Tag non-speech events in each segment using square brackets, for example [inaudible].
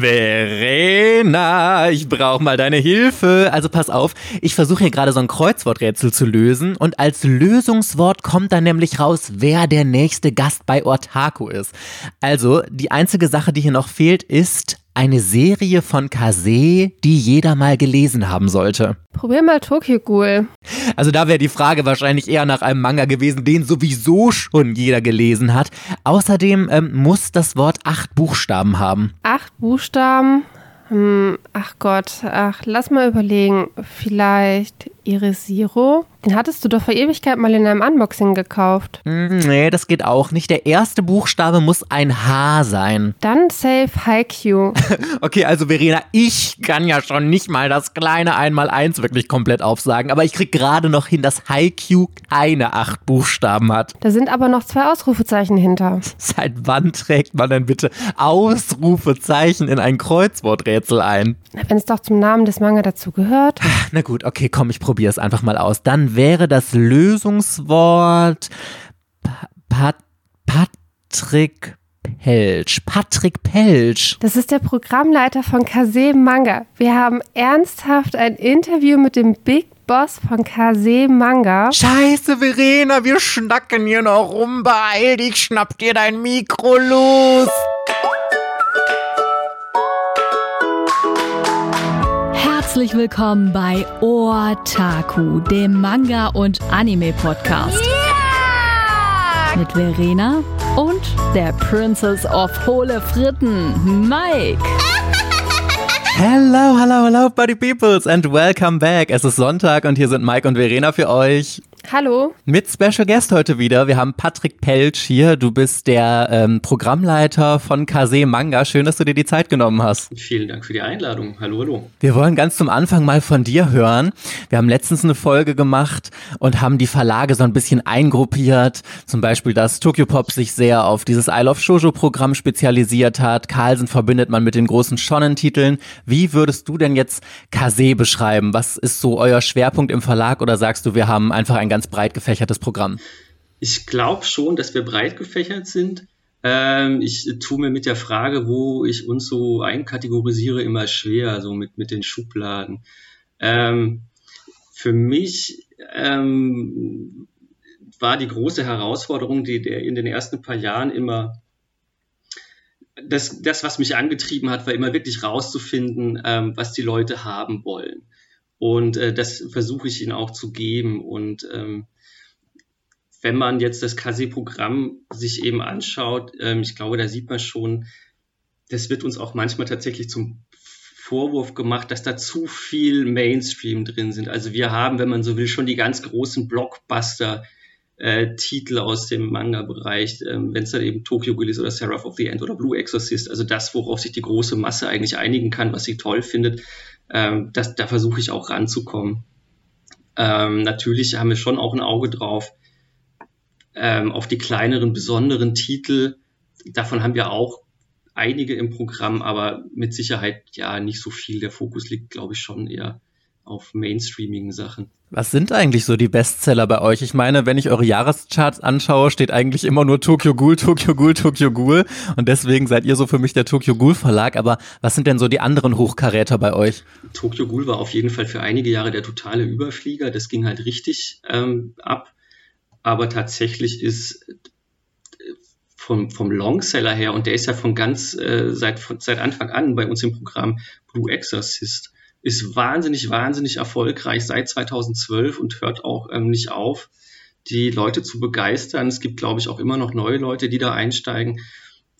Verena, ich brauche mal deine Hilfe. Also pass auf, ich versuche hier gerade so ein Kreuzworträtsel zu lösen und als Lösungswort kommt dann nämlich raus, wer der nächste Gast bei Ortaku ist. Also, die einzige Sache, die hier noch fehlt, ist eine Serie von Kase, die jeder mal gelesen haben sollte. Probier mal Tokyo Ghoul. Also da wäre die Frage wahrscheinlich eher nach einem Manga gewesen, den sowieso schon jeder gelesen hat. Außerdem ähm, muss das Wort acht Buchstaben haben. Acht Buchstaben? Hm, ach Gott, ach, lass mal überlegen. Vielleicht Irisiro? Den hattest du doch vor Ewigkeit mal in einem Unboxing gekauft. Hm, nee, das geht auch nicht. Der erste Buchstabe muss ein H sein. Dann Safe Haikyuu. [laughs] okay, also Verena, ich kann ja schon nicht mal das kleine Einmal-Eins wirklich komplett aufsagen, aber ich krieg gerade noch hin, dass Haikyuu keine acht Buchstaben hat. Da sind aber noch zwei Ausrufezeichen hinter. [laughs] Seit wann trägt man denn bitte Ausrufezeichen in ein Kreuzworträtsel ein? Wenn es doch zum Namen des Manga dazu gehört. Na gut, okay, komm, ich probiere es einfach mal aus. Dann wäre das Lösungswort Pat Patrick Pelsch. Patrick Pelsch. Das ist der Programmleiter von Kase Manga. Wir haben ernsthaft ein Interview mit dem Big Boss von Kase Manga. Scheiße, Verena, wir schnacken hier noch rum. Beeil dich, schnapp dir dein Mikro los. Herzlich willkommen bei Otaku, dem Manga- und Anime-Podcast. Yeah! Mit Verena und der Princess of Hohle Fritten, Mike. [laughs] Hello, hello, hello, Buddy Peoples and welcome back. Es ist Sonntag und hier sind Mike und Verena für euch. Hallo. Mit Special Guest heute wieder. Wir haben Patrick Pelsch hier. Du bist der ähm, Programmleiter von Kase Manga. Schön, dass du dir die Zeit genommen hast. Vielen Dank für die Einladung. Hallo, hallo. Wir wollen ganz zum Anfang mal von dir hören. Wir haben letztens eine Folge gemacht und haben die Verlage so ein bisschen eingruppiert. Zum Beispiel, dass Tokyo Pop sich sehr auf dieses I Love Shoujo Programm spezialisiert hat. Carlsen verbindet man mit den großen Shonen-Titeln. Wie würdest du denn jetzt Kase beschreiben? Was ist so euer Schwerpunkt im Verlag oder sagst du, wir haben einfach ein ganz breit gefächertes Programm? Ich glaube schon, dass wir breit gefächert sind. Ähm, ich tue mir mit der Frage, wo ich uns so einkategorisiere, immer schwer, so mit, mit den Schubladen. Ähm, für mich ähm, war die große Herausforderung, die der in den ersten paar Jahren immer das, das, was mich angetrieben hat, war immer wirklich rauszufinden, ähm, was die Leute haben wollen. Und äh, das versuche ich ihnen auch zu geben. Und ähm, wenn man jetzt das KC-Programm sich eben anschaut, ähm, ich glaube, da sieht man schon, das wird uns auch manchmal tatsächlich zum Vorwurf gemacht, dass da zu viel Mainstream drin sind. Also wir haben, wenn man so will, schon die ganz großen Blockbuster äh, Titel aus dem Manga-Bereich, ähm, wenn es dann eben Tokyo Ghoul ist oder Seraph of the End oder Blue Exorcist, also das, worauf sich die große Masse eigentlich einigen kann, was sie toll findet, ähm, das, da versuche ich auch ranzukommen. Ähm, natürlich haben wir schon auch ein Auge drauf ähm, auf die kleineren, besonderen Titel. Davon haben wir auch einige im Programm, aber mit Sicherheit ja nicht so viel. Der Fokus liegt, glaube ich, schon eher auf mainstreamigen Sachen. Was sind eigentlich so die Bestseller bei euch? Ich meine, wenn ich eure Jahrescharts anschaue, steht eigentlich immer nur Tokyo Ghoul, Tokyo Ghoul, Tokyo Ghoul. Und deswegen seid ihr so für mich der Tokyo Ghoul Verlag. Aber was sind denn so die anderen Hochkaräter bei euch? Tokyo Ghoul war auf jeden Fall für einige Jahre der totale Überflieger. Das ging halt richtig ähm, ab. Aber tatsächlich ist vom, vom Longseller her, und der ist ja von ganz äh, seit, seit Anfang an bei uns im Programm Blue Exorcist ist wahnsinnig, wahnsinnig erfolgreich seit 2012 und hört auch ähm, nicht auf, die Leute zu begeistern. Es gibt, glaube ich, auch immer noch neue Leute, die da einsteigen.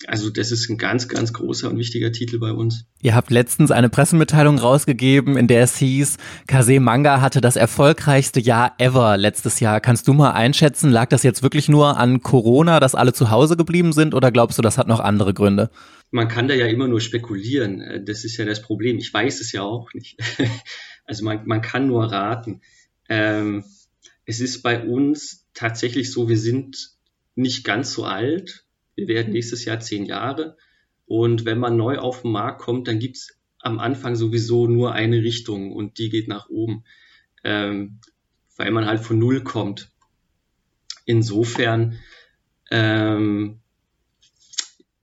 Also das ist ein ganz, ganz großer und wichtiger Titel bei uns. Ihr habt letztens eine Pressemitteilung rausgegeben, in der es hieß, Kase Manga hatte das erfolgreichste Jahr ever letztes Jahr. Kannst du mal einschätzen, lag das jetzt wirklich nur an Corona, dass alle zu Hause geblieben sind oder glaubst du, das hat noch andere Gründe? man kann da ja immer nur spekulieren. Äh, das ist ja das Problem. Ich weiß es ja auch nicht. [laughs] Also man, man kann nur raten. Ähm, es ist bei uns tatsächlich so, wir sind nicht ganz so alt. Wir werden nächstes Jahr zehn Jahre. Und wenn man neu auf den Markt kommt, dann gibt's am Anfang sowieso nur eine Richtung und die geht nach oben, ähm, weil man halt von Null kommt. Insofern ähm,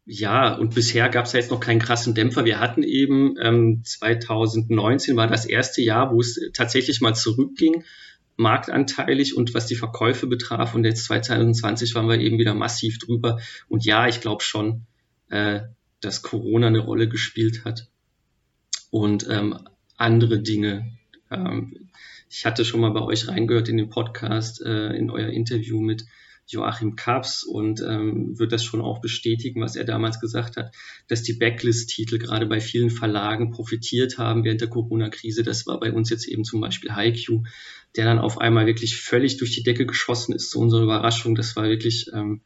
ja, und bisher gab es ja jetzt noch keinen krassen Dämpfer. Wir hatten eben ähm, 2019 war das erste Jahr, wo es tatsächlich mal zurückging, marktanteilig und was die Verkäufe betraf. Und jetzt 2020 waren wir eben wieder massiv drüber. Und ja, ich glaube schon, äh, dass Corona eine Rolle gespielt hat und ähm, andere Dinge. Ähm, ich hatte schon mal bei euch reingehört in den Podcast, äh, in euer Interview mit Joachim Kaps und ähm, wird das schon auch bestätigen, was er damals gesagt hat, dass die Backlist-Titel gerade bei vielen Verlagen profitiert haben während der Corona-Krise. Das war bei uns jetzt eben zum Beispiel Haiku, der dann auf einmal wirklich völlig durch die Decke geschossen ist, zu unserer Überraschung. Das war wirklich, ähm,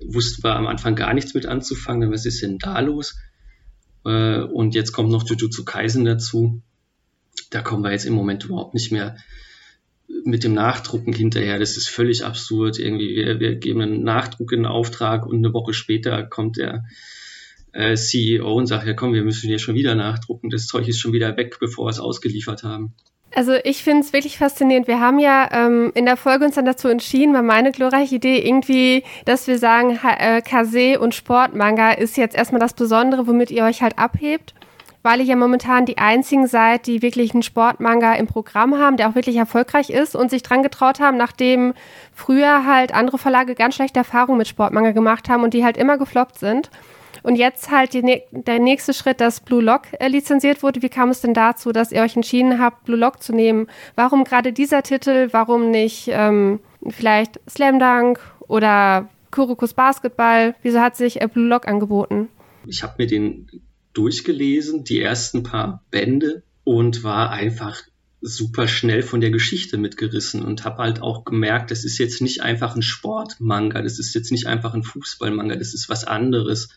wussten wir am Anfang gar nichts mit anzufangen, was ist denn da los? Äh, und jetzt kommt noch Jujutsu Kaisen dazu. Da kommen wir jetzt im Moment überhaupt nicht mehr mit dem Nachdrucken hinterher. Das ist völlig absurd. Irgendwie, wir, wir geben einen Nachdruck in Auftrag und eine Woche später kommt der äh, CEO und sagt, ja komm, wir müssen hier schon wieder nachdrucken. Das Zeug ist schon wieder weg, bevor wir es ausgeliefert haben. Also ich finde es wirklich faszinierend. Wir haben ja ähm, in der Folge uns dann dazu entschieden, war meine glorreiche Idee irgendwie, dass wir sagen, äh, Kase und Sportmanga ist jetzt erstmal das Besondere, womit ihr euch halt abhebt weil ihr ja momentan die einzigen seid, die wirklich einen Sportmanga im Programm haben, der auch wirklich erfolgreich ist und sich dran getraut haben, nachdem früher halt andere Verlage ganz schlechte Erfahrungen mit Sportmanga gemacht haben und die halt immer gefloppt sind. Und jetzt halt die, der nächste Schritt, dass Blue Lock äh, lizenziert wurde. Wie kam es denn dazu, dass ihr euch entschieden habt, Blue Lock zu nehmen? Warum gerade dieser Titel? Warum nicht ähm, vielleicht Slam Dunk oder Kurokus Basketball? Wieso hat sich äh, Blue Lock angeboten? Ich habe mir den durchgelesen, die ersten paar Bände und war einfach super schnell von der Geschichte mitgerissen und habe halt auch gemerkt, das ist jetzt nicht einfach ein Sportmanga, das ist jetzt nicht einfach ein Fußballmanga, das ist was anderes.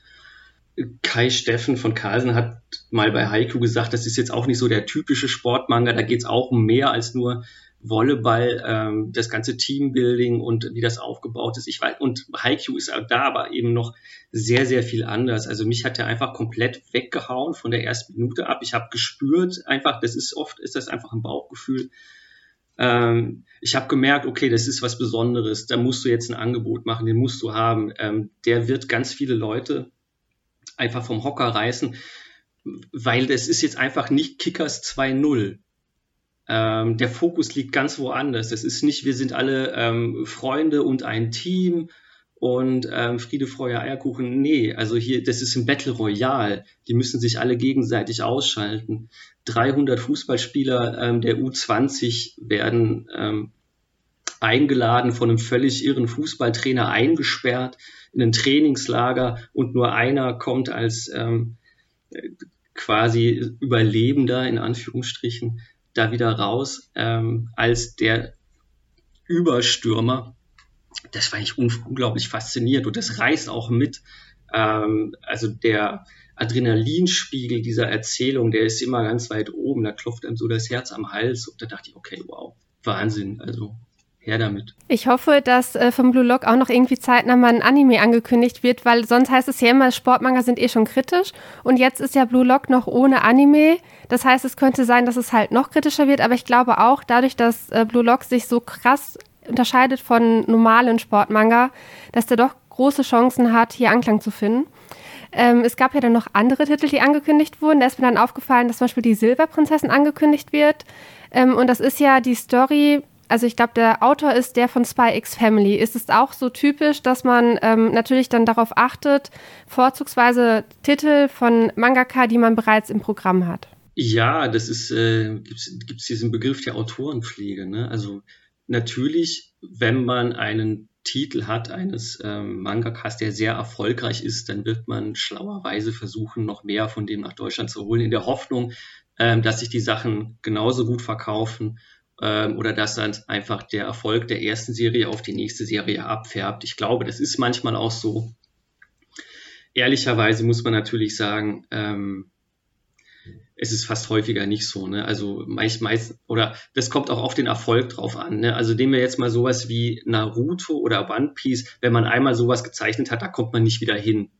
Kai Steffen von Carlsen hat mal bei Haiku gesagt, das ist jetzt auch nicht so der typische Sportmanga, da geht es auch um mehr als nur Volleyball, ähm, das ganze Teambuilding und wie das aufgebaut ist. Ich weiß, und Haiku ist da aber eben noch sehr, sehr viel anders. Also mich hat er einfach komplett weggehauen von der ersten Minute ab. Ich habe gespürt, einfach, das ist oft, ist das einfach ein Bauchgefühl. Ähm, ich habe gemerkt, okay, das ist was Besonderes, da musst du jetzt ein Angebot machen, den musst du haben. Ähm, der wird ganz viele Leute einfach vom Hocker reißen, weil das ist jetzt einfach nicht Kickers 2-0 ähm, der Fokus liegt ganz woanders. Es ist nicht, wir sind alle ähm, Freunde und ein Team und ähm, Friede, Freude, Eierkuchen. Nee, also hier, das ist ein Battle Royale. Die müssen sich alle gegenseitig ausschalten. 300 Fußballspieler ähm, der U20 werden ähm, eingeladen, von einem völlig irren Fußballtrainer eingesperrt in ein Trainingslager und nur einer kommt als ähm, quasi Überlebender in Anführungsstrichen da wieder raus ähm, als der Überstürmer. Das fand ich unglaublich faszinierend und das reißt auch mit. Ähm, also der Adrenalinspiegel dieser Erzählung, der ist immer ganz weit oben. Da klopft einem so das Herz am Hals und da dachte ich, okay, wow, Wahnsinn. Also her damit. Ich hoffe, dass äh, vom Blue Lock auch noch irgendwie zeitnah mal ein Anime angekündigt wird, weil sonst heißt es ja immer, Sportmanga sind eh schon kritisch und jetzt ist ja Blue Lock noch ohne Anime. Das heißt, es könnte sein, dass es halt noch kritischer wird, aber ich glaube auch, dadurch, dass äh, Blue Lock sich so krass unterscheidet von normalen Sportmanga, dass der doch große Chancen hat, hier Anklang zu finden. Ähm, es gab ja dann noch andere Titel, die angekündigt wurden. Da ist mir dann aufgefallen, dass zum Beispiel die Silberprinzessin angekündigt wird. Ähm, und das ist ja die Story also ich glaube, der Autor ist der von Spy X Family. Ist es auch so typisch, dass man ähm, natürlich dann darauf achtet, vorzugsweise Titel von Mangaka, die man bereits im Programm hat? Ja, das ist, äh, gibt es diesen Begriff der Autorenpflege. Ne? Also natürlich, wenn man einen Titel hat eines ähm, Mangakas, der sehr erfolgreich ist, dann wird man schlauerweise versuchen, noch mehr von dem nach Deutschland zu holen, in der Hoffnung, ähm, dass sich die Sachen genauso gut verkaufen ähm, oder dass dann einfach der Erfolg der ersten Serie auf die nächste Serie abfärbt. Ich glaube, das ist manchmal auch so. Ehrlicherweise muss man natürlich sagen, ähm, es ist fast häufiger nicht so. Ne? Also meist, meist, oder das kommt auch auf den Erfolg drauf an. Ne? Also nehmen wir jetzt mal sowas wie Naruto oder One Piece, wenn man einmal sowas gezeichnet hat, da kommt man nicht wieder hin.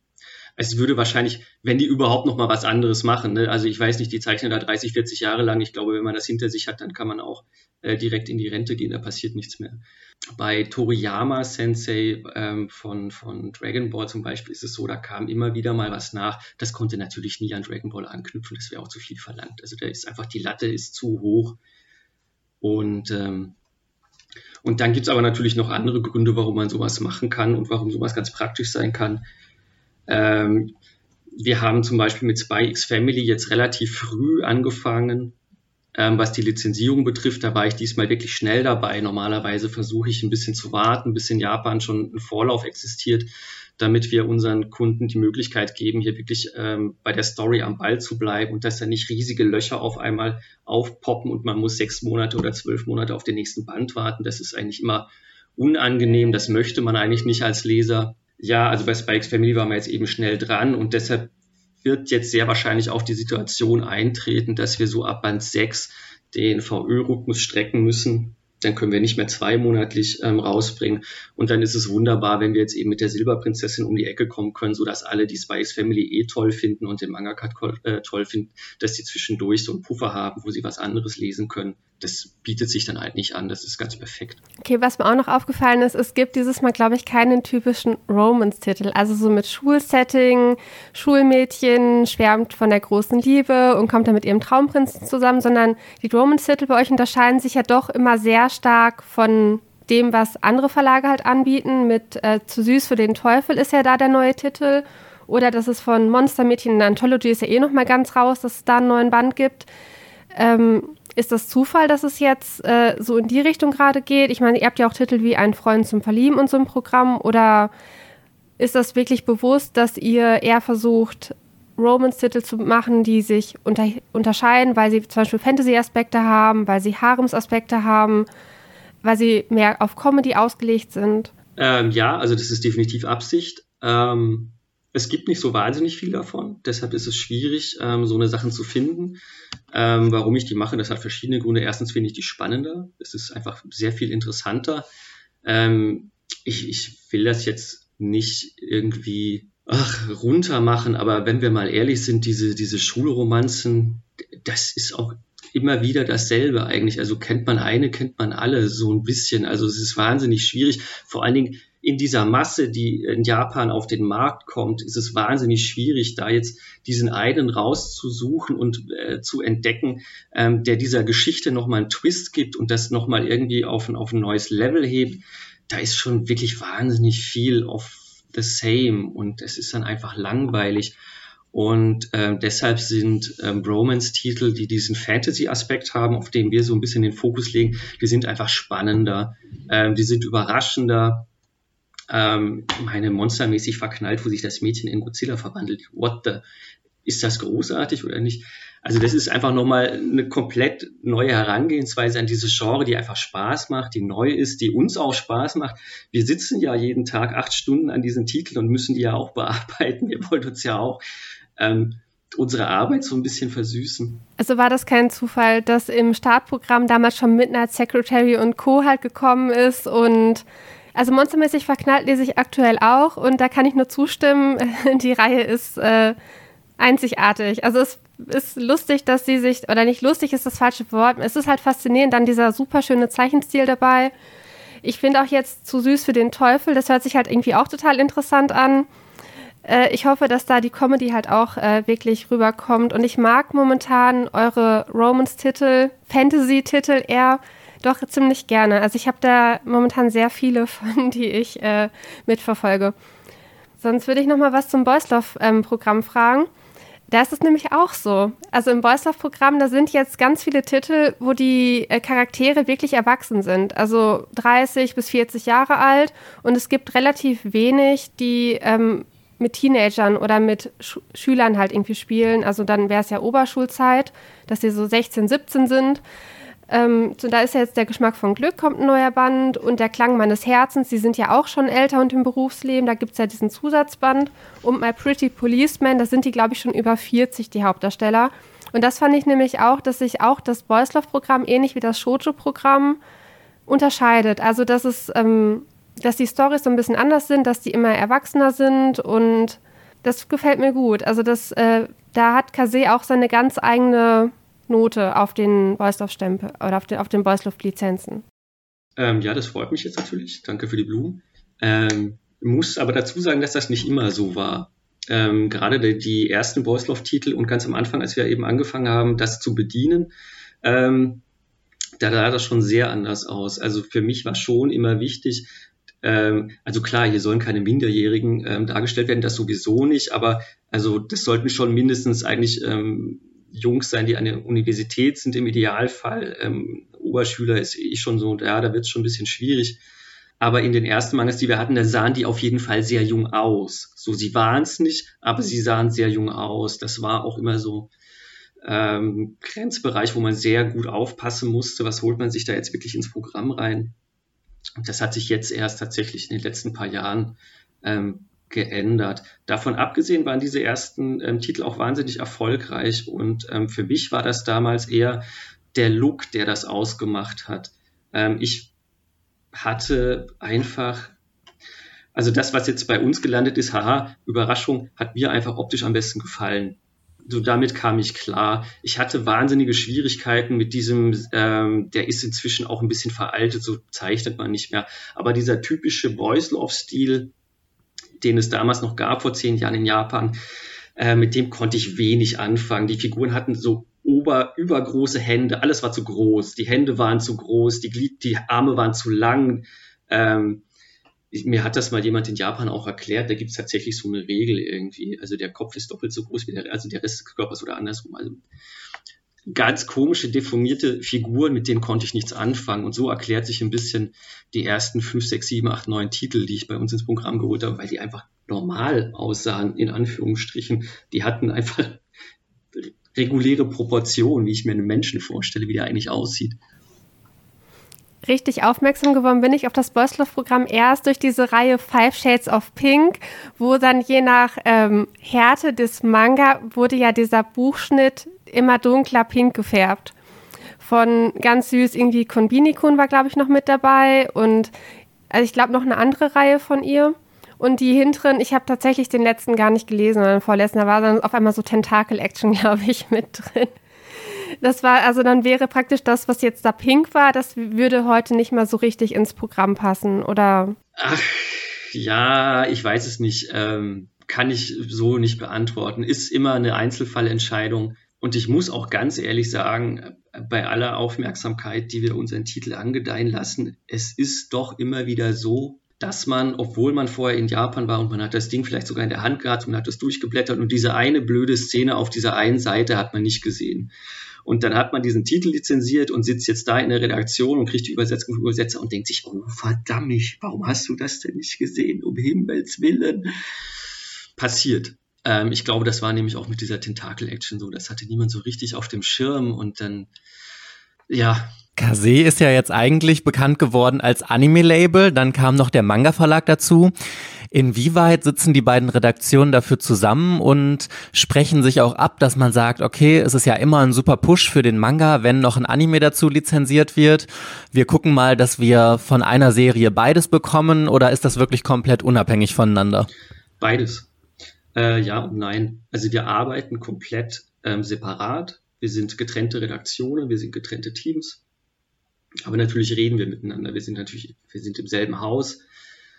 Es würde wahrscheinlich, wenn die überhaupt noch mal was anderes machen, ne? also ich weiß nicht, die zeichnen da 30, 40 Jahre lang. Ich glaube, wenn man das hinter sich hat, dann kann man auch äh, direkt in die Rente gehen, da passiert nichts mehr. Bei Toriyama Sensei ähm, von, von Dragon Ball zum Beispiel ist es so, da kam immer wieder mal was nach. Das konnte natürlich nie an Dragon Ball anknüpfen, das wäre auch zu viel verlangt. Also da ist einfach, die Latte ist zu hoch. Und ähm, und dann gibt es aber natürlich noch andere Gründe, warum man sowas machen kann und warum sowas ganz praktisch sein kann. Ähm, wir haben zum Beispiel mit Spy X Family jetzt relativ früh angefangen, ähm, was die Lizenzierung betrifft. Da war ich diesmal wirklich schnell dabei. Normalerweise versuche ich ein bisschen zu warten, bis in Japan schon ein Vorlauf existiert, damit wir unseren Kunden die Möglichkeit geben, hier wirklich ähm, bei der Story am Ball zu bleiben und dass da nicht riesige Löcher auf einmal aufpoppen und man muss sechs Monate oder zwölf Monate auf den nächsten Band warten. Das ist eigentlich immer unangenehm. Das möchte man eigentlich nicht als Leser. Ja, also bei Spikes Family waren wir jetzt eben schnell dran und deshalb wird jetzt sehr wahrscheinlich auch die Situation eintreten, dass wir so ab Band 6 den VÖ-Rhythmus strecken müssen dann können wir nicht mehr zweimonatlich ähm, rausbringen. Und dann ist es wunderbar, wenn wir jetzt eben mit der Silberprinzessin um die Ecke kommen können, so dass alle die Spice Family eh toll finden und den Mangaka äh, toll finden, dass die zwischendurch so einen Puffer haben, wo sie was anderes lesen können. Das bietet sich dann halt nicht an. Das ist ganz perfekt. Okay, was mir auch noch aufgefallen ist, es gibt dieses Mal, glaube ich, keinen typischen Romance-Titel. Also so mit Schulsetting, Schulmädchen schwärmt von der großen Liebe und kommt dann mit ihrem Traumprinzen zusammen, sondern die Romance-Titel bei euch unterscheiden sich ja doch immer sehr stark von dem, was andere Verlage halt anbieten. Mit äh, Zu süß für den Teufel ist ja da der neue Titel. Oder dass es von Monstermädchen in Anthology ist ja eh noch mal ganz raus, dass es da einen neuen Band gibt. Ähm, ist das Zufall, dass es jetzt äh, so in die Richtung gerade geht? Ich meine, ihr habt ja auch Titel wie Ein Freund zum Verlieben und so im Programm. Oder ist das wirklich bewusst, dass ihr eher versucht, Romance-Titel zu machen, die sich unter unterscheiden, weil sie zum Beispiel Fantasy-Aspekte haben, weil sie Harems-Aspekte haben, weil sie mehr auf Comedy ausgelegt sind? Ähm, ja, also das ist definitiv Absicht. Ähm, es gibt nicht so wahnsinnig viel davon, deshalb ist es schwierig, ähm, so eine Sachen zu finden. Ähm, warum ich die mache, das hat verschiedene Gründe. Erstens finde ich die spannender, es ist einfach sehr viel interessanter. Ähm, ich, ich will das jetzt nicht irgendwie ach, runter machen, aber wenn wir mal ehrlich sind, diese, diese Schulromanzen, das ist auch immer wieder dasselbe eigentlich. Also kennt man eine, kennt man alle so ein bisschen. Also es ist wahnsinnig schwierig. Vor allen Dingen in dieser Masse, die in Japan auf den Markt kommt, ist es wahnsinnig schwierig, da jetzt diesen einen rauszusuchen und äh, zu entdecken, ähm, der dieser Geschichte nochmal einen Twist gibt und das nochmal irgendwie auf ein, auf ein neues Level hebt. Da ist schon wirklich wahnsinnig viel auf the same und es ist dann einfach langweilig. Und ähm, deshalb sind ähm, Romance-Titel, die diesen Fantasy-Aspekt haben, auf den wir so ein bisschen den Fokus legen, die sind einfach spannender, ähm, die sind überraschender. Ähm, meine monstermäßig verknallt, wo sich das Mädchen in Godzilla verwandelt. What the? Ist das großartig oder nicht? Also das ist einfach nochmal eine komplett neue Herangehensweise an dieses Genre, die einfach Spaß macht, die neu ist, die uns auch Spaß macht. Wir sitzen ja jeden Tag acht Stunden an diesen Titeln und müssen die ja auch [laughs] bearbeiten. Wir wollen uns ja auch ähm, unsere Arbeit so ein bisschen versüßen. Also war das kein Zufall, dass im Startprogramm damals schon Midnight Secretary und Co. halt gekommen ist und also monstermäßig verknallt lese ich aktuell auch und da kann ich nur zustimmen. [laughs] Die Reihe ist äh, einzigartig. Also es ist lustig, dass sie sich, oder nicht lustig ist das falsche Wort, es ist halt faszinierend, dann dieser super schöne Zeichenstil dabei. Ich finde auch jetzt zu süß für den Teufel, das hört sich halt irgendwie auch total interessant an. Äh, ich hoffe, dass da die Comedy halt auch äh, wirklich rüberkommt. Und ich mag momentan eure Romance-Titel, Fantasy-Titel eher doch ziemlich gerne. Also ich habe da momentan sehr viele von, [laughs] die ich äh, mitverfolge. Sonst würde ich noch mal was zum Boyslav-Programm ähm, fragen. Da ist es nämlich auch so. Also im Boyslav-Programm, da sind jetzt ganz viele Titel, wo die äh, Charaktere wirklich erwachsen sind. Also 30 bis 40 Jahre alt. Und es gibt relativ wenig, die ähm, mit Teenagern oder mit Sch Schülern halt irgendwie spielen. Also dann wäre es ja Oberschulzeit, dass sie so 16, 17 sind. Ähm, so, da ist ja jetzt der Geschmack von Glück, kommt ein neuer Band und der Klang meines Herzens, die sind ja auch schon älter und im Berufsleben, da gibt es ja diesen Zusatzband. Und My Pretty Policeman, da sind die, glaube ich, schon über 40, die Hauptdarsteller. Und das fand ich nämlich auch, dass sich auch das Boys Love Programm ähnlich wie das Shoujo-Programm unterscheidet. Also, dass es, ähm, dass die Storys so ein bisschen anders sind, dass die immer erwachsener sind und Das gefällt mir gut. Also das, äh, da hat Kase auch seine ganz eigene Note auf den Beusloff-Stempel oder auf den, auf den Beusloff-Lizenzen. Ähm, ja, das freut mich jetzt natürlich. Danke für die Blumen. Ähm, muss aber dazu sagen, dass das nicht immer so war. Ähm, gerade die, die ersten Boysloff-Titel und ganz am Anfang, als wir eben angefangen haben, das zu bedienen, ähm, da sah das schon sehr anders aus. Also für mich war schon immer wichtig, ähm, also klar, hier sollen keine Minderjährigen ähm, dargestellt werden, das sowieso nicht, aber also das sollten schon mindestens eigentlich ähm, Jungs sein, die an der Universität sind im Idealfall. Ähm, Oberschüler ist eh schon so, ja, da wird es schon ein bisschen schwierig. Aber in den ersten Mangas, die wir hatten, da sahen die auf jeden Fall sehr jung aus. So, sie waren es nicht, aber sie sahen sehr jung aus. Das war auch immer so ähm, Grenzbereich, wo man sehr gut aufpassen musste. Was holt man sich da jetzt wirklich ins Programm rein? Und das hat sich jetzt erst tatsächlich in den letzten paar Jahren ähm, geändert. Davon abgesehen waren diese ersten ähm, Titel auch wahnsinnig erfolgreich und ähm, für mich war das damals eher der Look, der das ausgemacht hat. Ähm, ich hatte einfach, also das, was jetzt bei uns gelandet ist, haha, Überraschung, hat mir einfach optisch am besten gefallen. So damit kam ich klar. Ich hatte wahnsinnige Schwierigkeiten mit diesem, ähm, der ist inzwischen auch ein bisschen veraltet, so zeichnet man nicht mehr. Aber dieser typische Boys Love Stil, den es damals noch gab vor zehn Jahren in Japan, äh, mit dem konnte ich wenig anfangen. Die Figuren hatten so ober, übergroße Hände, alles war zu groß. Die Hände waren zu groß, die, Glied, die Arme waren zu lang. Ähm, ich, mir hat das mal jemand in Japan auch erklärt, da gibt es tatsächlich so eine Regel irgendwie. Also der Kopf ist doppelt so groß wie der, also der Rest des Körpers oder andersrum. Also ganz komische, deformierte Figuren, mit denen konnte ich nichts anfangen. Und so erklärt sich ein bisschen die ersten fünf, sechs, sieben, acht, neun Titel, die ich bei uns ins Programm geholt habe, weil die einfach normal aussahen, in Anführungsstrichen. Die hatten einfach [laughs] reguläre Proportionen, wie ich mir einen Menschen vorstelle, wie der eigentlich aussieht. Richtig aufmerksam geworden bin ich auf das Boysloff-Programm erst durch diese Reihe Five Shades of Pink, wo dann je nach ähm, Härte des Manga wurde ja dieser Buchschnitt immer dunkler pink gefärbt. Von ganz süß irgendwie Konbini-kun war, glaube ich, noch mit dabei und also ich glaube noch eine andere Reihe von ihr. Und die hinteren, ich habe tatsächlich den letzten gar nicht gelesen, sondern vorletzten, da war dann auf einmal so Tentakel-Action, [laughs] glaube ich, mit drin. Das war, also dann wäre praktisch das, was jetzt da pink war, das würde heute nicht mal so richtig ins Programm passen, oder? Ach, ja, ich weiß es nicht. Ähm, kann ich so nicht beantworten. Ist immer eine Einzelfallentscheidung. Und ich muss auch ganz ehrlich sagen, bei aller Aufmerksamkeit, die wir unseren Titel angedeihen lassen, es ist doch immer wieder so, dass man, obwohl man vorher in Japan war und man hat das Ding vielleicht sogar in der Hand gehabt und hat das durchgeblättert und diese eine blöde Szene auf dieser einen Seite hat man nicht gesehen. Und dann hat man diesen Titel lizenziert und sitzt jetzt da in der Redaktion und kriegt die Übersetzung vom Übersetzer und denkt sich, oh verdammt, warum hast du das denn nicht gesehen? Um Himmels Willen. Passiert. Ähm, ich glaube, das war nämlich auch mit dieser Tentakel-Action so. Das hatte niemand so richtig auf dem Schirm und dann, ja. Kase ist ja jetzt eigentlich bekannt geworden als Anime-Label, dann kam noch der Manga-Verlag dazu. Inwieweit sitzen die beiden Redaktionen dafür zusammen und sprechen sich auch ab, dass man sagt, okay, es ist ja immer ein super Push für den Manga, wenn noch ein Anime dazu lizenziert wird. Wir gucken mal, dass wir von einer Serie beides bekommen oder ist das wirklich komplett unabhängig voneinander? Beides. Äh, ja und nein. Also wir arbeiten komplett ähm, separat. Wir sind getrennte Redaktionen, wir sind getrennte Teams. Aber natürlich reden wir miteinander. Wir sind natürlich, wir sind im selben Haus.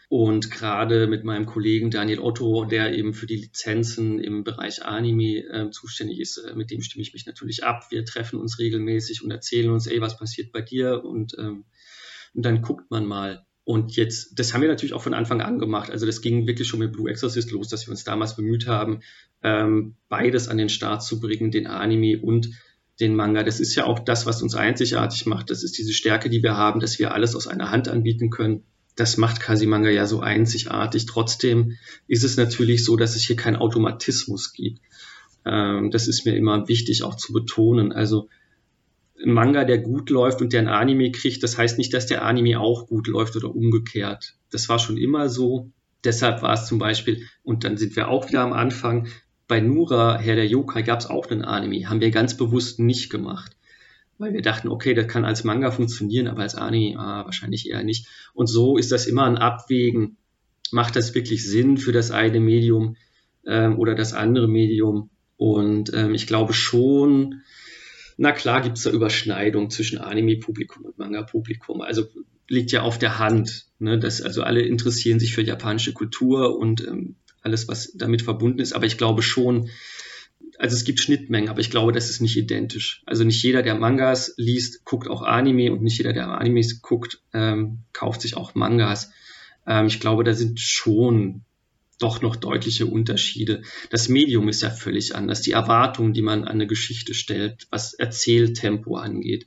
Und gerade mit meinem Kollegen Daniel Otto, der eben für die Lizenzen im Bereich Anime äh, zuständig ist, äh, mit dem stimme ich mich natürlich ab. Wir treffen uns regelmäßig und erzählen uns, ey, was passiert bei dir? Und, ähm, und dann guckt man mal, und jetzt, das haben wir natürlich auch von Anfang an gemacht. Also das ging wirklich schon mit Blue Exorcist los, dass wir uns damals bemüht haben, ähm, beides an den Start zu bringen, den Anime und den Manga. Das ist ja auch das, was uns einzigartig macht. Das ist diese Stärke, die wir haben, dass wir alles aus einer Hand anbieten können. Das macht Kasimanga ja so einzigartig. Trotzdem ist es natürlich so, dass es hier keinen Automatismus gibt. Ähm, das ist mir immer wichtig auch zu betonen. Also Manga, der gut läuft und der ein Anime kriegt, das heißt nicht, dass der Anime auch gut läuft oder umgekehrt. Das war schon immer so. Deshalb war es zum Beispiel, und dann sind wir auch wieder am Anfang, bei Nura, Herr der Yokai, gab es auch einen Anime. Haben wir ganz bewusst nicht gemacht. Weil wir dachten, okay, das kann als Manga funktionieren, aber als Anime ah, wahrscheinlich eher nicht. Und so ist das immer ein Abwägen. Macht das wirklich Sinn für das eine Medium? ähm, oder das andere Medium. Und ähm, ich glaube schon, na klar gibt es da Überschneidung zwischen Anime-Publikum und Manga-Publikum. Also liegt ja auf der Hand, ne, dass also alle interessieren sich für japanische Kultur und ähm, alles, was damit verbunden ist. Aber ich glaube schon, also es gibt Schnittmengen, aber ich glaube, das ist nicht identisch. Also nicht jeder, der Mangas liest, guckt auch Anime und nicht jeder, der Animes guckt, ähm, kauft sich auch Mangas. Ähm, ich glaube, da sind schon doch noch deutliche Unterschiede. Das Medium ist ja völlig anders. Die Erwartungen, die man an eine Geschichte stellt, was Erzähltempo angeht,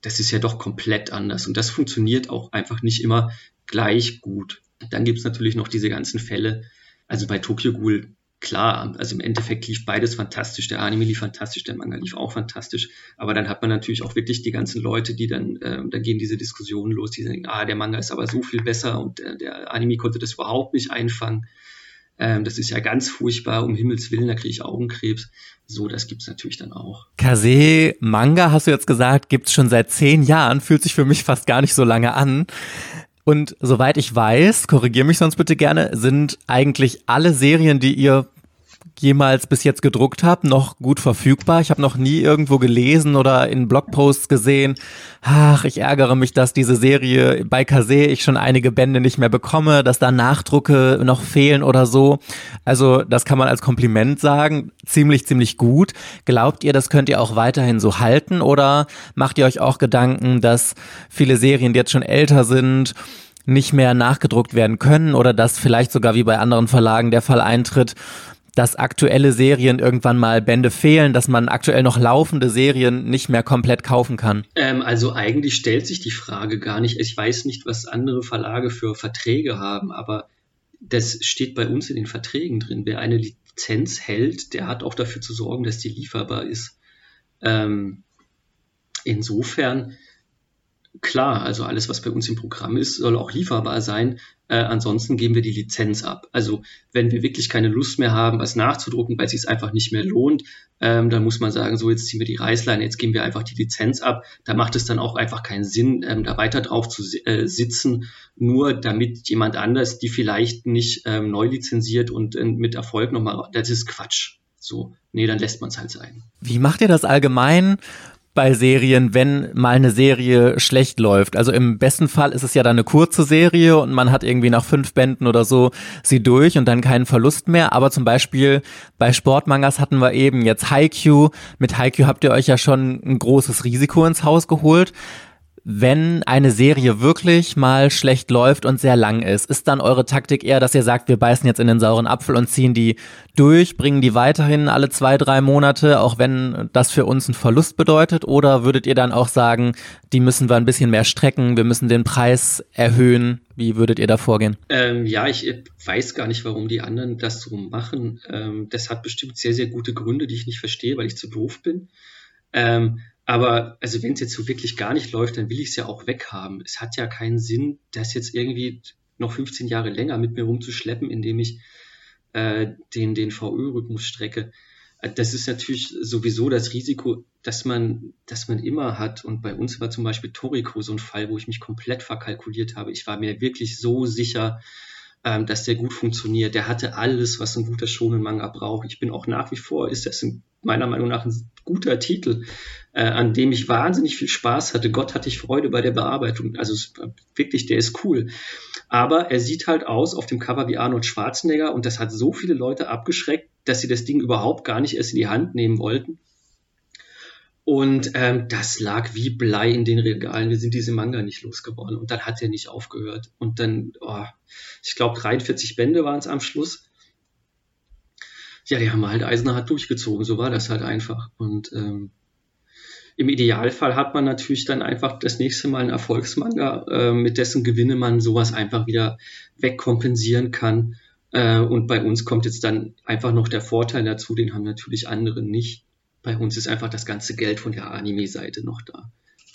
das ist ja doch komplett anders. Und das funktioniert auch einfach nicht immer gleich gut. Dann gibt es natürlich noch diese ganzen Fälle. Also bei Tokyo Ghoul, klar, also im Endeffekt lief beides fantastisch. Der Anime lief fantastisch, der Manga lief auch fantastisch. Aber dann hat man natürlich auch wirklich die ganzen Leute, die dann, äh, da gehen diese Diskussionen los, die sagen, ah, der Manga ist aber so viel besser und der, der Anime konnte das überhaupt nicht einfangen. Ähm, das ist ja ganz furchtbar, um Himmels Willen, da kriege ich Augenkrebs. So, das gibt's natürlich dann auch. Kase Manga, hast du jetzt gesagt, gibt's schon seit zehn Jahren, fühlt sich für mich fast gar nicht so lange an. Und soweit ich weiß, korrigier mich sonst bitte gerne, sind eigentlich alle Serien, die ihr jemals bis jetzt gedruckt habe, noch gut verfügbar. Ich habe noch nie irgendwo gelesen oder in Blogposts gesehen, ach, ich ärgere mich, dass diese Serie bei Kase ich schon einige Bände nicht mehr bekomme, dass da Nachdrucke noch fehlen oder so. Also das kann man als Kompliment sagen. Ziemlich, ziemlich gut. Glaubt ihr, das könnt ihr auch weiterhin so halten oder macht ihr euch auch Gedanken, dass viele Serien, die jetzt schon älter sind, nicht mehr nachgedruckt werden können oder dass vielleicht sogar wie bei anderen Verlagen der Fall eintritt, dass aktuelle Serien irgendwann mal Bände fehlen, dass man aktuell noch laufende Serien nicht mehr komplett kaufen kann? Ähm, also eigentlich stellt sich die Frage gar nicht. Ich weiß nicht, was andere Verlage für Verträge haben, aber das steht bei uns in den Verträgen drin. Wer eine Lizenz hält, der hat auch dafür zu sorgen, dass die lieferbar ist. Ähm, insofern klar, also alles, was bei uns im Programm ist, soll auch lieferbar sein. Äh, ansonsten geben wir die Lizenz ab. Also wenn wir wirklich keine Lust mehr haben, was nachzudrucken, weil es sich einfach nicht mehr lohnt, ähm, dann muss man sagen, so jetzt ziehen wir die Reißleine, jetzt geben wir einfach die Lizenz ab. Da macht es dann auch einfach keinen Sinn, ähm, da weiter drauf zu äh, sitzen, nur damit jemand anders die vielleicht nicht ähm, neu lizenziert und äh, mit Erfolg nochmal, das ist Quatsch. So, nee, dann lässt man es halt sein. Wie macht ihr das allgemein? Bei Serien, wenn mal eine Serie schlecht läuft. Also im besten Fall ist es ja dann eine kurze Serie und man hat irgendwie nach fünf Bänden oder so sie durch und dann keinen Verlust mehr. Aber zum Beispiel bei Sportmangas hatten wir eben jetzt Haikyuu. Mit Haikyuu habt ihr euch ja schon ein großes Risiko ins Haus geholt wenn eine Serie wirklich mal schlecht läuft und sehr lang ist, ist dann eure Taktik eher, dass ihr sagt, wir beißen jetzt in den sauren Apfel und ziehen die durch, bringen die weiterhin alle zwei, drei Monate, auch wenn das für uns einen Verlust bedeutet? Oder würdet ihr dann auch sagen, die müssen wir ein bisschen mehr strecken, wir müssen den Preis erhöhen? Wie würdet ihr da vorgehen? Ähm, ja, ich weiß gar nicht, warum die anderen das so machen. Ähm, das hat bestimmt sehr, sehr gute Gründe, die ich nicht verstehe, weil ich zu doof bin. Ähm, aber also wenn es jetzt so wirklich gar nicht läuft, dann will ich es ja auch weghaben. Es hat ja keinen Sinn, das jetzt irgendwie noch 15 Jahre länger mit mir rumzuschleppen, indem ich äh, den, den VÖ-Rhythmus strecke. Äh, das ist natürlich sowieso das Risiko, dass man, dass man immer hat. Und bei uns war zum Beispiel Toriko so ein Fall, wo ich mich komplett verkalkuliert habe. Ich war mir wirklich so sicher, ähm, dass der gut funktioniert. Der hatte alles, was ein guter Shonen-Manga braucht. Ich bin auch nach wie vor, ist das ein, meiner Meinung nach ein guter Titel äh, an dem ich wahnsinnig viel Spaß hatte. Gott hatte ich Freude bei der Bearbeitung. Also es, wirklich, der ist cool. Aber er sieht halt aus auf dem Cover wie Arnold Schwarzenegger und das hat so viele Leute abgeschreckt, dass sie das Ding überhaupt gar nicht erst in die Hand nehmen wollten. Und ähm, das lag wie Blei in den Regalen. Wir sind diese Manga nicht losgeworden. Und dann hat er nicht aufgehört. Und dann, oh, ich glaube, 43 Bände waren es am Schluss. Ja, die haben halt eisenhart durchgezogen. So war das halt einfach. Und ähm, im Idealfall hat man natürlich dann einfach das nächste Mal einen Erfolgsmanga, äh, mit dessen Gewinne man sowas einfach wieder wegkompensieren kann. Äh, und bei uns kommt jetzt dann einfach noch der Vorteil dazu, den haben natürlich andere nicht. Bei uns ist einfach das ganze Geld von der Anime-Seite noch da.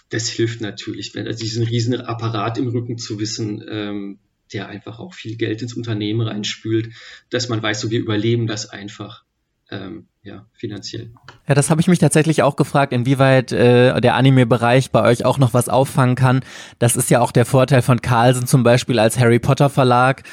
Das hilft natürlich, wenn also diesen riesen Apparat im Rücken zu wissen, ähm, der einfach auch viel Geld ins Unternehmen reinspült, dass man weiß, so wir überleben das einfach ähm, ja, finanziell. Ja, das habe ich mich tatsächlich auch gefragt, inwieweit äh, der Anime-Bereich bei euch auch noch was auffangen kann. Das ist ja auch der Vorteil von Carlsen zum Beispiel als Harry Potter Verlag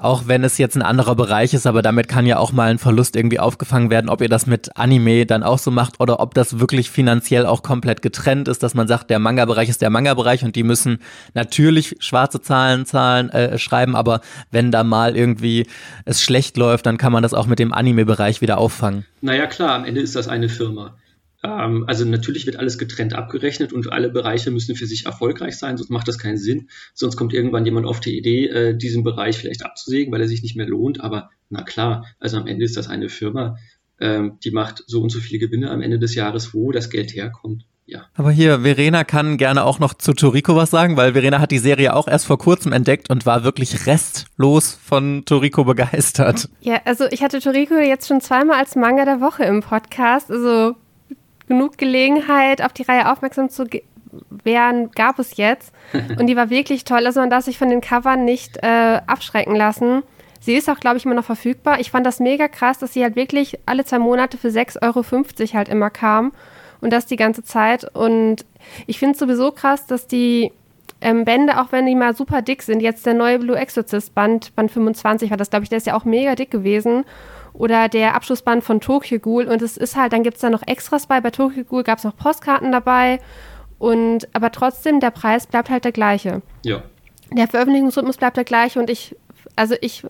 Auch wenn es jetzt ein anderer Bereich ist, aber damit kann ja auch mal ein Verlust irgendwie aufgefangen werden, ob ihr das mit Anime dann auch so macht oder ob das wirklich finanziell auch komplett getrennt ist, dass man sagt, der Manga-Bereich ist der Manga-Bereich und die müssen natürlich schwarze Zahlen zahlen, äh, schreiben, aber wenn da mal irgendwie es schlecht läuft, dann kann man das auch mit dem Anime-Bereich wieder auffangen. Naja, klar, am Ende ist das eine Firma. Ähm, also natürlich wird alles getrennt abgerechnet und alle Bereiche müssen für sich erfolgreich sein, sonst macht das keinen Sinn. Sonst kommt irgendwann jemand auf die Idee, äh, diesen Bereich vielleicht abzusägen, weil er sich nicht mehr lohnt. Aber na klar, also am Ende ist das eine Firma, ähm, die macht so und so viele Gewinne am Ende des Jahres, wo das Geld herkommt. Ja. Aber hier, Verena kann gerne auch noch zu Toriko was sagen, weil Verena hat die Serie auch erst vor kurzem entdeckt und war wirklich restlos von Toriko begeistert. Ja, also ich hatte Toriko jetzt schon zweimal als Manga der Woche im Podcast. Also genug Gelegenheit, auf die Reihe aufmerksam zu werden, gab es jetzt. [laughs] Und die war wirklich toll. Also man darf sich von den Covern nicht äh, abschrecken lassen. Sie ist auch, glaube ich, immer noch verfügbar. Ich fand das mega krass, dass sie halt wirklich alle zwei Monate für 6,50 Euro halt immer kam. Und das die ganze Zeit. Und ich finde es sowieso krass, dass die ähm, Bände, auch wenn die mal super dick sind, jetzt der neue Blue Exorcist Band, Band 25 war das, glaube ich, der ist ja auch mega dick gewesen oder der Abschlussband von Tokyo Ghoul. Und es ist halt, dann gibt es da noch Extras bei. Bei Tokyo Ghoul gab es noch Postkarten dabei. Und aber trotzdem, der Preis bleibt halt der gleiche. Ja. Der Veröffentlichungsrhythmus bleibt der gleiche und ich, also ich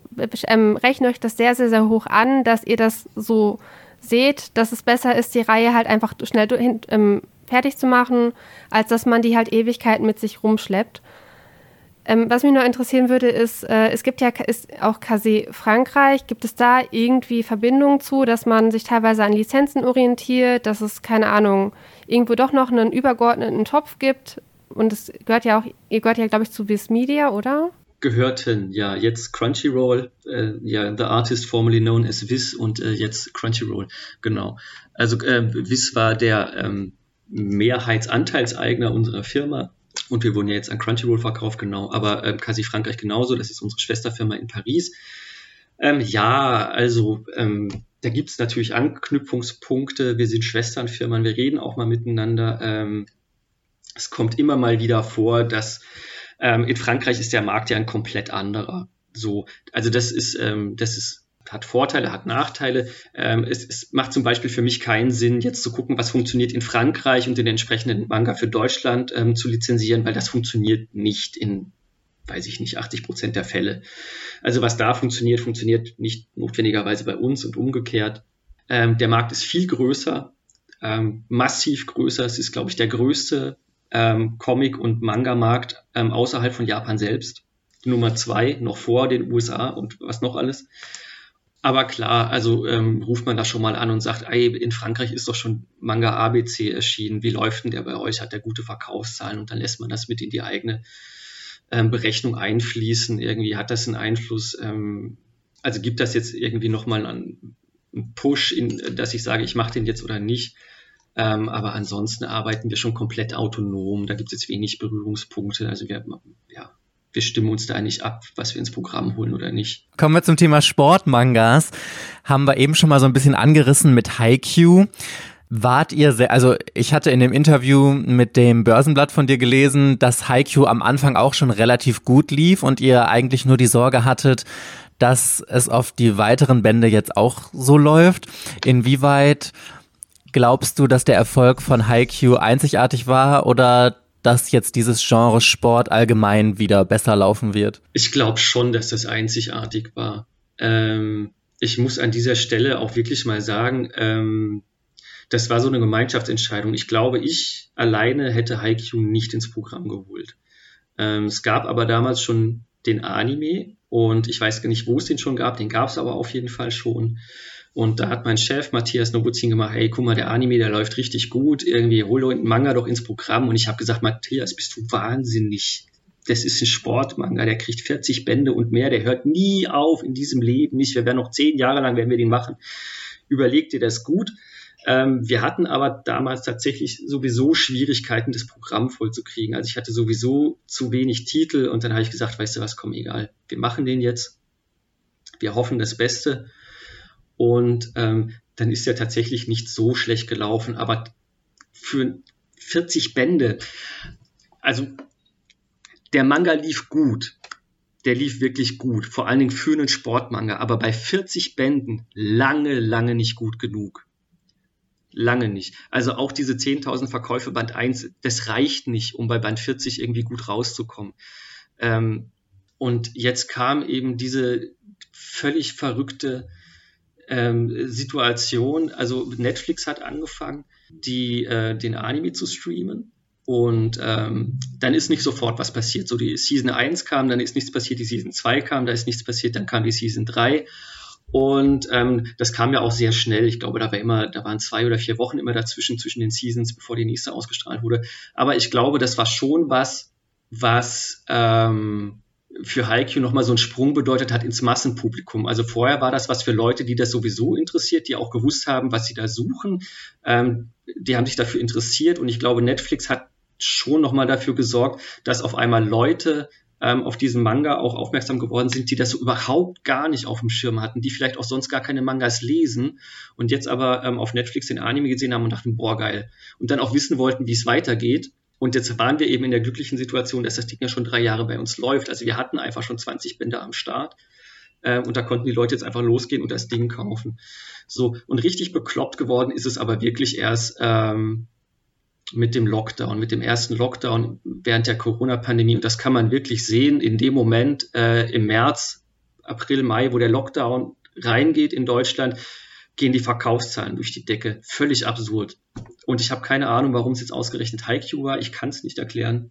ähm, rechne euch das sehr, sehr, sehr hoch an, dass ihr das so seht, dass es besser ist, die Reihe halt einfach schnell ähm, fertig zu machen, als dass man die halt Ewigkeiten mit sich rumschleppt. Ähm, was mich noch interessieren würde, ist, äh, es gibt ja ist auch Kase Frankreich. Gibt es da irgendwie Verbindungen zu, dass man sich teilweise an Lizenzen orientiert, dass es, keine Ahnung, irgendwo doch noch einen übergeordneten Topf gibt? Und es gehört ja auch, ihr gehört ja, glaube ich, zu Viz Media, oder? Gehörten, ja, jetzt Crunchyroll, äh, ja, The Artist formerly known as Viz und äh, jetzt Crunchyroll, genau. Also äh, Viz war der ähm, Mehrheitsanteilseigner unserer Firma und wir wurden ja jetzt an Crunchyroll verkauft, genau. Aber ähm, Kasi Frankreich genauso, das ist unsere Schwesterfirma in Paris. Ähm, ja, also ähm, da gibt es natürlich Anknüpfungspunkte. Wir sind Schwesternfirmen, wir reden auch mal miteinander. Ähm, es kommt immer mal wieder vor, dass ähm, in Frankreich ist der Markt ja ein komplett anderer. So, also das ist, ähm, das ist hat Vorteile, hat Nachteile. Ähm, es, es, macht zum Beispiel für mich keinen Sinn, jetzt zu gucken, was funktioniert in Frankreich und den entsprechenden Manga für Deutschland ähm, zu lizenzieren, weil das funktioniert nicht in, weiß ich nicht, 80 Prozent der Fälle. Also was da funktioniert, funktioniert nicht notwendigerweise bei uns und umgekehrt. Ähm, der Markt ist viel größer, ähm, massiv größer. Es ist, glaube ich, der größte ähm, Comic- und Manga-Markt ähm, außerhalb von Japan selbst. Nummer zwei, noch vor den USA und was noch alles. Aber klar, also ähm, ruft man da schon mal an und sagt, ey, in Frankreich ist doch schon Manga ABC erschienen. Wie läuft denn der bei euch? Hat der gute Verkaufszahlen? Und dann lässt man das mit in die eigene ähm, Berechnung einfließen. Irgendwie hat das einen Einfluss. Ähm, also gibt das jetzt irgendwie nochmal einen Push, in, dass ich sage, ich mache den jetzt oder nicht. Ähm, aber ansonsten arbeiten wir schon komplett autonom. Da gibt es jetzt wenig Berührungspunkte. Also wir, ja, wir stimmen uns da nicht ab, was wir ins Programm holen oder nicht. Kommen wir zum Thema Sportmangas. Haben wir eben schon mal so ein bisschen angerissen mit Haikyuu. Wart ihr sehr, also ich hatte in dem Interview mit dem Börsenblatt von dir gelesen, dass Haikyuu am Anfang auch schon relativ gut lief und ihr eigentlich nur die Sorge hattet, dass es auf die weiteren Bände jetzt auch so läuft. Inwieweit glaubst du, dass der Erfolg von Haikyuu einzigartig war oder dass jetzt dieses Genre Sport allgemein wieder besser laufen wird? Ich glaube schon, dass das einzigartig war. Ähm, ich muss an dieser Stelle auch wirklich mal sagen, ähm, das war so eine Gemeinschaftsentscheidung. Ich glaube, ich alleine hätte Haikyuu nicht ins Programm geholt. Ähm, es gab aber damals schon den Anime und ich weiß gar nicht, wo es den schon gab, den gab es aber auf jeden Fall schon. Und da hat mein Chef Matthias Nobuzin gemacht, hey, guck mal, der Anime, der läuft richtig gut, irgendwie hol den Manga doch ins Programm. Und ich habe gesagt, Matthias, bist du wahnsinnig. Das ist ein Sportmanga, der kriegt 40 Bände und mehr, der hört nie auf in diesem Leben nicht. Wir werden noch zehn Jahre lang, werden wir den machen. Überleg dir das gut. Ähm, wir hatten aber damals tatsächlich sowieso Schwierigkeiten, das Programm vollzukriegen. Also ich hatte sowieso zu wenig Titel und dann habe ich gesagt, weißt du was, komm, egal. Wir machen den jetzt. Wir hoffen das Beste. Und ähm, dann ist er tatsächlich nicht so schlecht gelaufen. Aber für 40 Bände, also der Manga lief gut. der lief wirklich gut, vor allen Dingen für einen Sportmanga, aber bei 40 Bänden lange, lange nicht gut genug. Lange nicht. Also auch diese 10.000 Verkäufe Band 1, das reicht nicht, um bei Band 40 irgendwie gut rauszukommen. Ähm, und jetzt kam eben diese völlig verrückte ähm, Situation. Also Netflix hat angefangen, die, äh, den Anime zu streamen. Und ähm, dann ist nicht sofort was passiert. So die Season 1 kam, dann ist nichts passiert, die Season 2 kam, da ist nichts passiert, dann kam die Season 3. Und ähm, das kam ja auch sehr schnell. Ich glaube, da war immer, da waren zwei oder vier Wochen immer dazwischen, zwischen den Seasons, bevor die nächste ausgestrahlt wurde. Aber ich glaube, das war schon was, was ähm, für Haiku nochmal so einen Sprung bedeutet hat ins Massenpublikum. Also vorher war das was für Leute, die das sowieso interessiert, die auch gewusst haben, was sie da suchen. Ähm, die haben sich dafür interessiert und ich glaube, Netflix hat schon nochmal dafür gesorgt, dass auf einmal Leute ähm, auf diesen Manga auch aufmerksam geworden sind, die das so überhaupt gar nicht auf dem Schirm hatten, die vielleicht auch sonst gar keine Mangas lesen und jetzt aber ähm, auf Netflix den Anime gesehen haben und dachten, boah, geil. Und dann auch wissen wollten, wie es weitergeht. Und jetzt waren wir eben in der glücklichen Situation, dass das Ding ja schon drei Jahre bei uns läuft. Also wir hatten einfach schon 20 Bände am Start. Äh, und da konnten die Leute jetzt einfach losgehen und das Ding kaufen. So, und richtig bekloppt geworden ist es aber wirklich erst ähm, mit dem Lockdown, mit dem ersten Lockdown während der Corona-Pandemie. Und das kann man wirklich sehen in dem Moment äh, im März, April, Mai, wo der Lockdown reingeht in Deutschland, gehen die Verkaufszahlen durch die Decke. Völlig absurd. Und ich habe keine Ahnung, warum es jetzt ausgerechnet Haiku war. Ich kann es nicht erklären.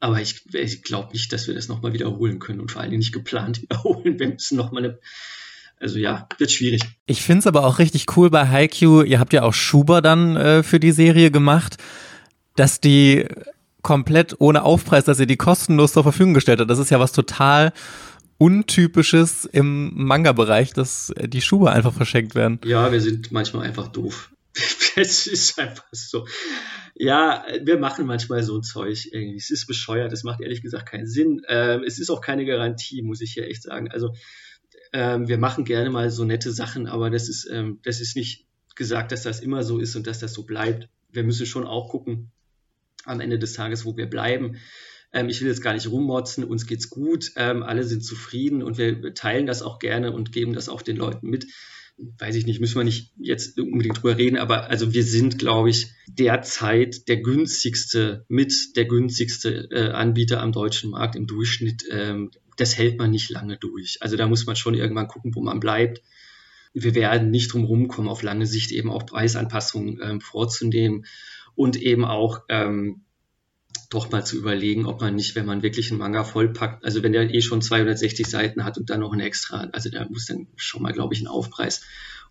Aber ich, ich glaube nicht, dass wir das nochmal wiederholen können und vor allen Dingen nicht geplant [laughs] wiederholen. Wir müssen nochmal eine also ja, wird schwierig. Ich finde es aber auch richtig cool bei Haikyuu, ihr habt ja auch Schuber dann äh, für die Serie gemacht, dass die komplett ohne Aufpreis, dass ihr die kostenlos zur Verfügung gestellt habt. Das ist ja was total Untypisches im Manga-Bereich, dass die Schuhe einfach verschenkt werden. Ja, wir sind manchmal einfach doof. [laughs] es ist einfach so. Ja, wir machen manchmal so Zeug irgendwie. Es ist bescheuert, es macht ehrlich gesagt keinen Sinn. Ähm, es ist auch keine Garantie, muss ich hier echt sagen. Also ähm, wir machen gerne mal so nette Sachen, aber das ist, ähm, das ist nicht gesagt, dass das immer so ist und dass das so bleibt. Wir müssen schon auch gucken am Ende des Tages, wo wir bleiben. Ähm, ich will jetzt gar nicht rummotzen, uns geht's gut, ähm, alle sind zufrieden und wir teilen das auch gerne und geben das auch den Leuten mit. Weiß ich nicht, müssen wir nicht jetzt unbedingt drüber reden, aber also wir sind, glaube ich, derzeit der günstigste, mit der günstigste äh, Anbieter am deutschen Markt im Durchschnitt. Ähm, das hält man nicht lange durch. Also da muss man schon irgendwann gucken, wo man bleibt. Wir werden nicht drum rumkommen, auf lange Sicht eben auch Preisanpassungen ähm, vorzunehmen und eben auch ähm, doch mal zu überlegen, ob man nicht, wenn man wirklich einen Manga vollpackt, also wenn der eh schon 260 Seiten hat und dann noch ein extra, also da muss dann schon mal, glaube ich, ein Aufpreis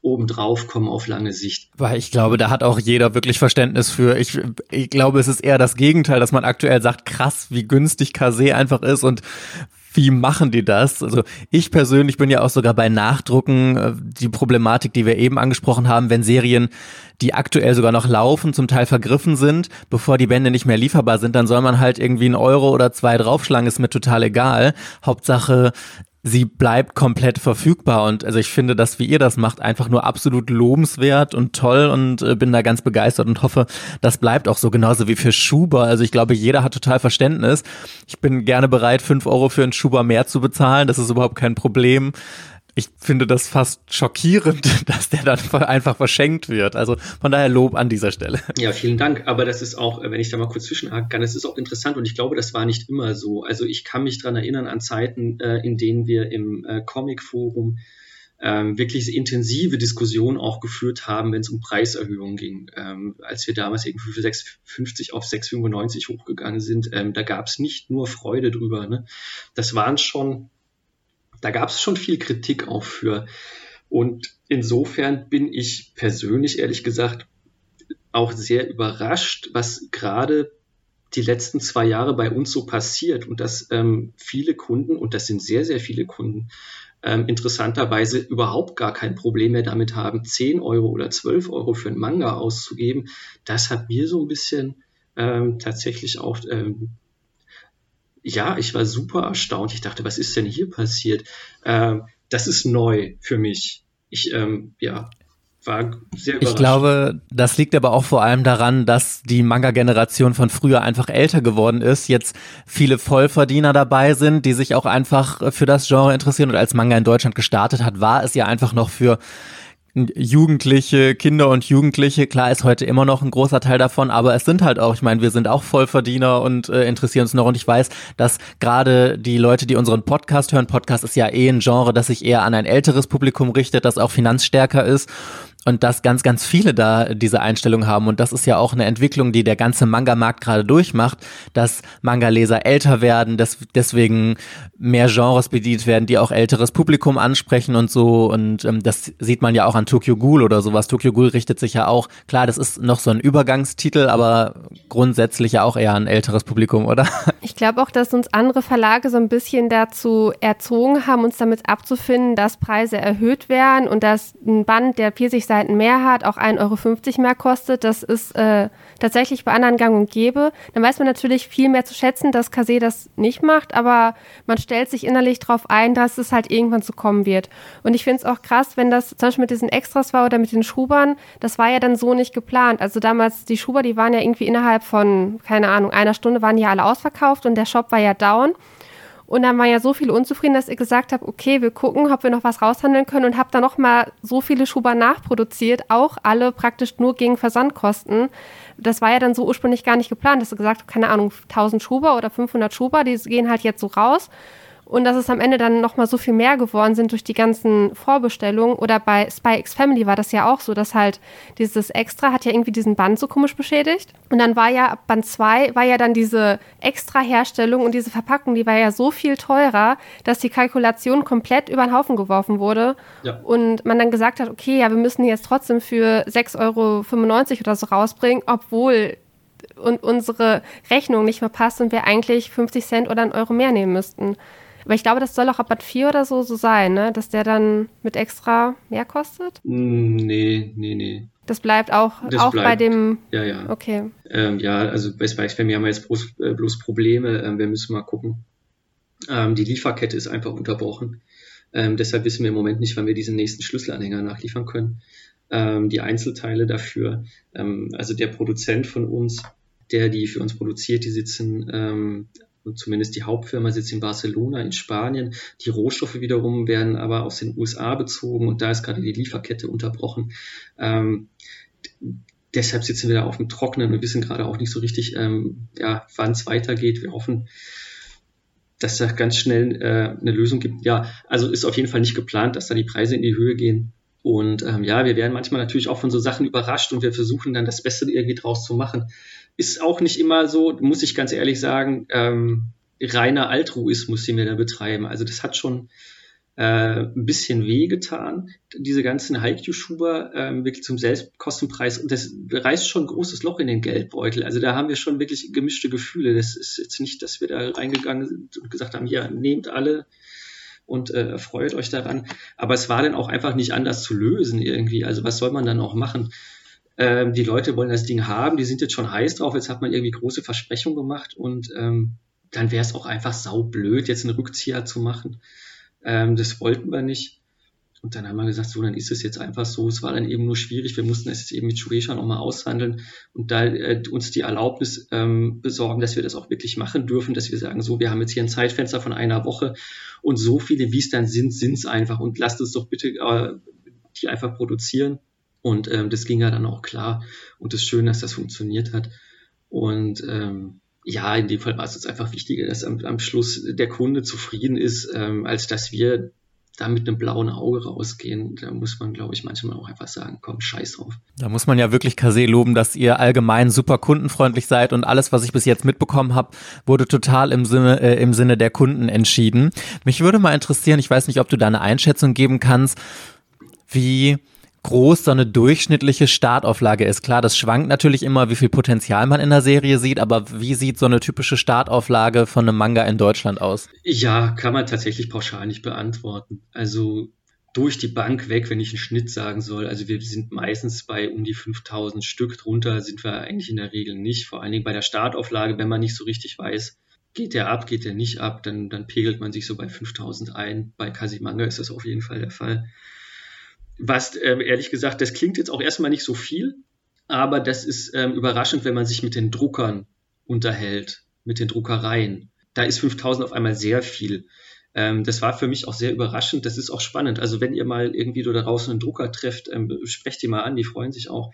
obendrauf kommen auf lange Sicht. Weil ich glaube, da hat auch jeder wirklich Verständnis für. Ich, ich glaube, es ist eher das Gegenteil, dass man aktuell sagt, krass, wie günstig Kase einfach ist und wie machen die das? Also ich persönlich bin ja auch sogar bei Nachdrucken äh, die Problematik, die wir eben angesprochen haben, wenn Serien, die aktuell sogar noch laufen, zum Teil vergriffen sind, bevor die Bände nicht mehr lieferbar sind, dann soll man halt irgendwie einen Euro oder zwei draufschlagen, ist mir total egal. Hauptsache, sie bleibt komplett verfügbar und also ich finde das, wie ihr das macht, einfach nur absolut lobenswert und toll und äh, bin da ganz begeistert und hoffe, das bleibt auch so genauso wie für Schuber. Also ich glaube, jeder hat total Verständnis. Ich bin gerne bereit, fünf Euro für einen Schuber mehr zu bezahlen. Das ist überhaupt kein Problem ich finde das fast schockierend, [laughs] dass der dann einfach verschenkt wird. Also von daher Lob an dieser Stelle. Ja, vielen Dank. Aber das ist auch, wenn ich da mal kurz zwischenhaken kann, das ist auch interessant und ich glaube, das war nicht immer so. Also ich kann mich dran erinnern an Zeiten, äh, in denen wir im äh, Comic-Forum ähm, wirklich intensive Diskussionen auch geführt haben, wenn es um Preiserhöhungen ging. Ähm, als wir damals irgendwie für 6,50 auf 6,95 hochgegangen sind, ähm, da gab es nicht nur Freude drüber. Ne? Das waren schon da gab es schon viel Kritik auch für. Und insofern bin ich persönlich, ehrlich gesagt, auch sehr überrascht, was gerade die letzten zwei Jahre bei uns so passiert und dass ähm, viele Kunden, und das sind sehr, sehr viele Kunden, ähm, interessanterweise überhaupt gar kein Problem mehr damit haben, 10 Euro oder 12 Euro für einen Manga auszugeben. Das hat mir so ein bisschen ähm, tatsächlich auch ähm, ja, ich war super erstaunt. Ich dachte, was ist denn hier passiert? Ähm, das ist neu für mich. Ich, ähm, ja, war sehr Ich glaube, das liegt aber auch vor allem daran, dass die Manga-Generation von früher einfach älter geworden ist, jetzt viele Vollverdiener dabei sind, die sich auch einfach für das Genre interessieren und als Manga in Deutschland gestartet hat, war es ja einfach noch für Jugendliche, Kinder und Jugendliche, klar ist heute immer noch ein großer Teil davon, aber es sind halt auch, ich meine, wir sind auch Vollverdiener und äh, interessieren uns noch und ich weiß, dass gerade die Leute, die unseren Podcast hören, Podcast ist ja eh ein Genre, das sich eher an ein älteres Publikum richtet, das auch finanzstärker ist und dass ganz, ganz viele da diese Einstellung haben. Und das ist ja auch eine Entwicklung, die der ganze Manga-Markt gerade durchmacht, dass Manga-Leser älter werden, dass deswegen mehr Genres bedient werden, die auch älteres Publikum ansprechen und so. Und ähm, das sieht man ja auch an Tokyo Ghoul oder sowas. Tokyo Ghoul richtet sich ja auch, klar, das ist noch so ein Übergangstitel, aber grundsätzlich ja auch eher ein älteres Publikum, oder? [laughs] Ich glaube auch, dass uns andere Verlage so ein bisschen dazu erzogen haben, uns damit abzufinden, dass Preise erhöht werden und dass ein Band, der 40 Seiten mehr hat, auch 1,50 Euro mehr kostet. Das ist äh, tatsächlich bei anderen gang und gäbe. Dann weiß man natürlich viel mehr zu schätzen, dass Kase das nicht macht, aber man stellt sich innerlich darauf ein, dass es halt irgendwann so kommen wird. Und ich finde es auch krass, wenn das zum Beispiel mit diesen Extras war oder mit den Schubern, das war ja dann so nicht geplant. Also damals, die Schuber, die waren ja irgendwie innerhalb von, keine Ahnung, einer Stunde waren ja alle ausverkauft und der Shop war ja down. Und dann war ja so viel unzufrieden, dass ich gesagt habe, okay, wir gucken, ob wir noch was raushandeln können und habe dann noch mal so viele Schuber nachproduziert, auch alle praktisch nur gegen Versandkosten. Das war ja dann so ursprünglich gar nicht geplant, dass du gesagt keine Ahnung, 1000 Schuber oder 500 Schuber, die gehen halt jetzt so raus und dass es am Ende dann nochmal so viel mehr geworden sind durch die ganzen Vorbestellungen. Oder bei Spy X Family war das ja auch so, dass halt dieses Extra hat ja irgendwie diesen Band so komisch beschädigt. Und dann war ja ab Band 2 war ja dann diese Extra-Herstellung und diese Verpackung, die war ja so viel teurer, dass die Kalkulation komplett über den Haufen geworfen wurde. Ja. Und man dann gesagt hat, okay, ja, wir müssen jetzt trotzdem für 6,95 Euro oder so rausbringen, obwohl und unsere Rechnung nicht mehr passt und wir eigentlich 50 Cent oder einen Euro mehr nehmen müssten. Aber ich glaube, das soll auch ab Bad 4 oder so, so sein, ne? dass der dann mit extra mehr kostet? Nee, nee, nee. Das bleibt auch, das auch bleibt, bei dem. Ja, ja. Okay. Ähm, ja, also bei Family haben wir jetzt bloß, äh, bloß Probleme. Ähm, wir müssen mal gucken. Ähm, die Lieferkette ist einfach unterbrochen. Ähm, deshalb wissen wir im Moment nicht, wann wir diesen nächsten Schlüsselanhänger nachliefern können. Ähm, die Einzelteile dafür, ähm, also der Produzent von uns, der die für uns produziert, die sitzen zumindest die Hauptfirma sitzt in Barcelona in Spanien. Die Rohstoffe wiederum werden aber aus den USA bezogen und da ist gerade die Lieferkette unterbrochen. Ähm, deshalb sitzen wir da auf dem Trockenen und wissen gerade auch nicht so richtig, ähm, ja, wann es weitergeht. Wir hoffen, dass da ganz schnell äh, eine Lösung gibt. Ja, also ist auf jeden Fall nicht geplant, dass da die Preise in die Höhe gehen. Und ähm, ja, wir werden manchmal natürlich auch von so Sachen überrascht und wir versuchen dann das Beste irgendwie draus zu machen ist auch nicht immer so, muss ich ganz ehrlich sagen, ähm, reiner Altruismus, den wir da betreiben. Also das hat schon äh, ein bisschen wehgetan, diese ganzen Haiku-Schuber ähm, wirklich zum Selbstkostenpreis. Und das reißt schon ein großes Loch in den Geldbeutel. Also da haben wir schon wirklich gemischte Gefühle. Das ist jetzt nicht, dass wir da reingegangen sind und gesagt haben, ja, nehmt alle und äh, freut euch daran. Aber es war dann auch einfach nicht anders zu lösen irgendwie. Also was soll man dann auch machen? Ähm, die Leute wollen das Ding haben, die sind jetzt schon heiß drauf, jetzt hat man irgendwie große Versprechungen gemacht und ähm, dann wäre es auch einfach saublöd, jetzt einen Rückzieher zu machen. Ähm, das wollten wir nicht. Und dann haben wir gesagt, so, dann ist es jetzt einfach so. Es war dann eben nur schwierig. Wir mussten es jetzt eben mit Shueisha nochmal aushandeln und da äh, uns die Erlaubnis ähm, besorgen, dass wir das auch wirklich machen dürfen, dass wir sagen, so, wir haben jetzt hier ein Zeitfenster von einer Woche und so viele, wie es dann sind, sind es einfach und lasst uns doch bitte äh, die einfach produzieren. Und ähm, das ging ja dann auch klar. Und das Schöne, dass das funktioniert hat. Und ähm, ja, in dem Fall war es uns einfach wichtiger, dass am, am Schluss der Kunde zufrieden ist, ähm, als dass wir da mit einem blauen Auge rausgehen. Da muss man, glaube ich, manchmal auch einfach sagen, komm, scheiß drauf. Da muss man ja wirklich Kase loben, dass ihr allgemein super kundenfreundlich seid und alles, was ich bis jetzt mitbekommen habe, wurde total im Sinne, äh, im Sinne der Kunden entschieden. Mich würde mal interessieren, ich weiß nicht, ob du da eine Einschätzung geben kannst, wie groß so eine durchschnittliche Startauflage ist. Klar, das schwankt natürlich immer, wie viel Potenzial man in der Serie sieht, aber wie sieht so eine typische Startauflage von einem Manga in Deutschland aus? Ja, kann man tatsächlich pauschal nicht beantworten. Also durch die Bank weg, wenn ich einen Schnitt sagen soll. Also wir sind meistens bei um die 5000 Stück. Drunter sind wir eigentlich in der Regel nicht. Vor allen Dingen bei der Startauflage, wenn man nicht so richtig weiß, geht der ab, geht der nicht ab, dann, dann pegelt man sich so bei 5000 ein. Bei Kasimanga ist das auf jeden Fall der Fall. Was ähm, ehrlich gesagt, das klingt jetzt auch erstmal nicht so viel, aber das ist ähm, überraschend, wenn man sich mit den Druckern unterhält, mit den Druckereien. Da ist 5000 auf einmal sehr viel. Ähm, das war für mich auch sehr überraschend. Das ist auch spannend. Also wenn ihr mal irgendwie da draußen einen Drucker trefft, ähm, sprecht die mal an, die freuen sich auch.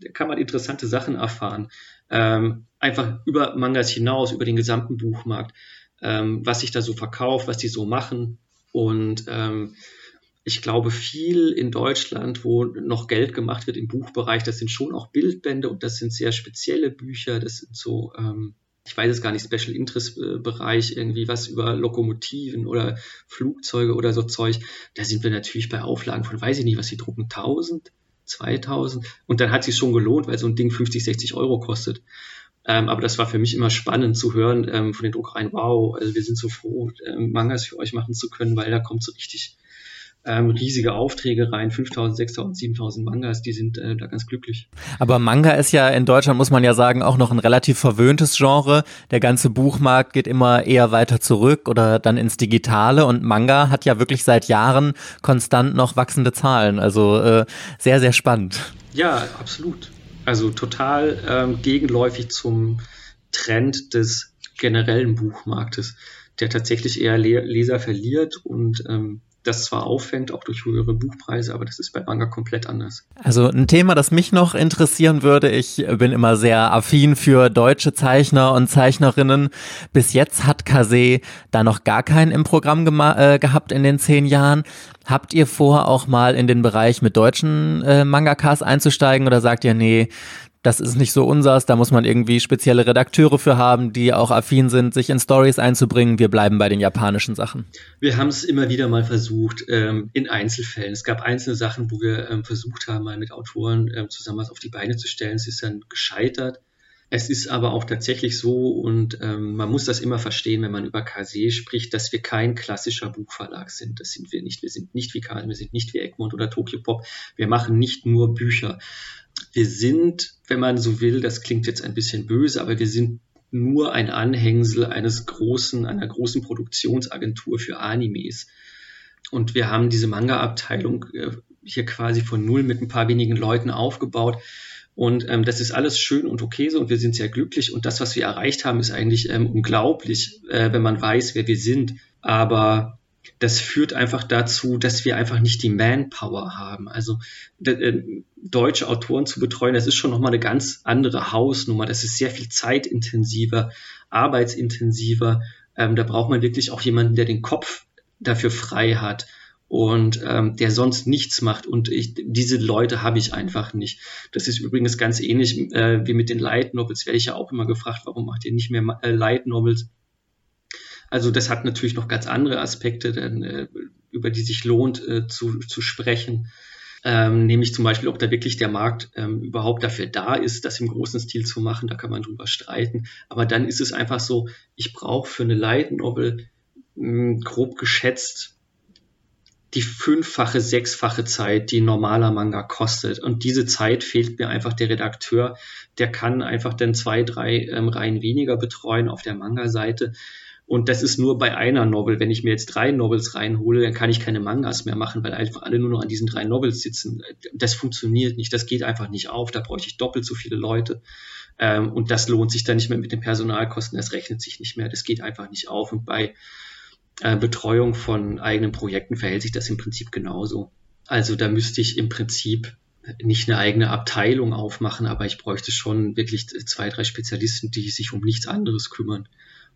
Da kann man interessante Sachen erfahren. Ähm, einfach über Mangas hinaus, über den gesamten Buchmarkt, ähm, was sich da so verkauft, was die so machen. Und ähm, ich glaube, viel in Deutschland, wo noch Geld gemacht wird im Buchbereich, das sind schon auch Bildbände und das sind sehr spezielle Bücher. Das sind so, ähm, ich weiß es gar nicht, Special Interest äh, Bereich, irgendwie was über Lokomotiven oder Flugzeuge oder so Zeug. Da sind wir natürlich bei Auflagen von, weiß ich nicht, was sie drucken, 1000, 2000. Und dann hat sich schon gelohnt, weil so ein Ding 50, 60 Euro kostet. Ähm, aber das war für mich immer spannend zu hören ähm, von den Druckereien, wow, also wir sind so froh, ähm, Mangas für euch machen zu können, weil da kommt so richtig ähm, riesige Aufträge rein, 5000, 6000, 7000 Mangas, die sind äh, da ganz glücklich. Aber Manga ist ja in Deutschland, muss man ja sagen, auch noch ein relativ verwöhntes Genre. Der ganze Buchmarkt geht immer eher weiter zurück oder dann ins Digitale und Manga hat ja wirklich seit Jahren konstant noch wachsende Zahlen. Also äh, sehr, sehr spannend. Ja, absolut. Also total ähm, gegenläufig zum Trend des generellen Buchmarktes, der tatsächlich eher Leser verliert und ähm, das zwar auffängt, auch durch höhere Buchpreise, aber das ist bei Manga komplett anders. Also ein Thema, das mich noch interessieren würde, ich bin immer sehr affin für deutsche Zeichner und Zeichnerinnen. Bis jetzt hat Kase da noch gar keinen im Programm äh, gehabt in den zehn Jahren. Habt ihr vor, auch mal in den Bereich mit deutschen äh, Mangakas einzusteigen oder sagt ihr, nee, das ist nicht so unsers, da muss man irgendwie spezielle Redakteure für haben, die auch affin sind, sich in Stories einzubringen. Wir bleiben bei den japanischen Sachen. Wir haben es immer wieder mal versucht, ähm, in Einzelfällen. Es gab einzelne Sachen, wo wir ähm, versucht haben, mal mit Autoren ähm, zusammen was auf die Beine zu stellen. Es ist dann gescheitert. Es ist aber auch tatsächlich so und ähm, man muss das immer verstehen, wenn man über Kase spricht, dass wir kein klassischer Buchverlag sind. Das sind wir nicht. Wir sind nicht wie Karl, wir sind nicht wie Egmont oder Tokyo Pop. Wir machen nicht nur Bücher wir sind, wenn man so will, das klingt jetzt ein bisschen böse, aber wir sind nur ein Anhängsel eines großen, einer großen Produktionsagentur für Animes. Und wir haben diese Manga-Abteilung äh, hier quasi von null mit ein paar wenigen Leuten aufgebaut. Und ähm, das ist alles schön und okay so und wir sind sehr glücklich. Und das, was wir erreicht haben, ist eigentlich ähm, unglaublich, äh, wenn man weiß, wer wir sind. Aber das führt einfach dazu, dass wir einfach nicht die Manpower haben. Also äh, deutsche Autoren zu betreuen, das ist schon nochmal eine ganz andere Hausnummer. Das ist sehr viel zeitintensiver, arbeitsintensiver. Ähm, da braucht man wirklich auch jemanden, der den Kopf dafür frei hat und ähm, der sonst nichts macht. Und ich, diese Leute habe ich einfach nicht. Das ist übrigens ganz ähnlich äh, wie mit den Light Novels. Werde ich ja auch immer gefragt, warum macht ihr nicht mehr äh, Light Novels? Also das hat natürlich noch ganz andere Aspekte, denn, äh, über die sich lohnt äh, zu, zu sprechen. Ähm, nämlich zum Beispiel, ob da wirklich der Markt ähm, überhaupt dafür da ist, das im großen Stil zu machen. Da kann man drüber streiten. Aber dann ist es einfach so, ich brauche für eine Light Novel mh, grob geschätzt die fünffache, sechsfache Zeit, die ein normaler Manga kostet. Und diese Zeit fehlt mir einfach der Redakteur. Der kann einfach dann zwei, drei ähm, Reihen weniger betreuen auf der Manga-Seite. Und das ist nur bei einer Novel. Wenn ich mir jetzt drei Novels reinhole, dann kann ich keine Mangas mehr machen, weil einfach alle nur noch an diesen drei Novels sitzen. Das funktioniert nicht. Das geht einfach nicht auf. Da bräuchte ich doppelt so viele Leute. Ähm, und das lohnt sich dann nicht mehr mit den Personalkosten. Das rechnet sich nicht mehr. Das geht einfach nicht auf. Und bei äh, Betreuung von eigenen Projekten verhält sich das im Prinzip genauso. Also da müsste ich im Prinzip nicht eine eigene Abteilung aufmachen, aber ich bräuchte schon wirklich zwei, drei Spezialisten, die sich um nichts anderes kümmern.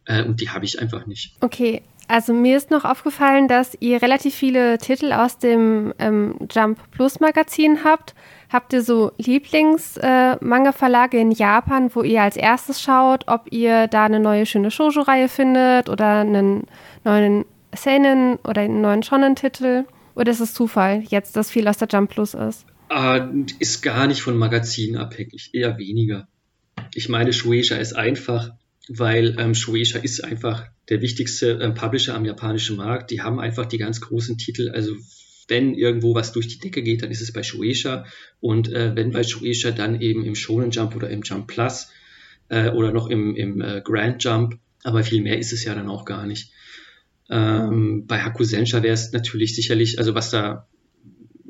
Äh, und die habe ich einfach nicht. Okay, also mir ist noch aufgefallen, dass ihr relativ viele Titel aus dem ähm, Jump Plus Magazin habt. Habt ihr so Lieblings-Manga-Verlage äh, in Japan, wo ihr als erstes schaut, ob ihr da eine neue schöne Shoujo-Reihe findet oder einen neuen Seinen oder einen neuen Shonen-Titel? Oder ist es Zufall, jetzt, dass viel aus der Jump Plus ist? Äh, ist gar nicht von Magazinen abhängig, eher weniger. Ich meine, Shueisha ist einfach weil ähm, Shueisha ist einfach der wichtigste ähm, Publisher am japanischen Markt. Die haben einfach die ganz großen Titel. Also wenn irgendwo was durch die Decke geht, dann ist es bei Shueisha. Und äh, wenn bei Shueisha, dann eben im Shonen Jump oder im Jump Plus äh, oder noch im, im äh, Grand Jump. Aber viel mehr ist es ja dann auch gar nicht. Ähm, bei Hakusensha wäre es natürlich sicherlich, also was da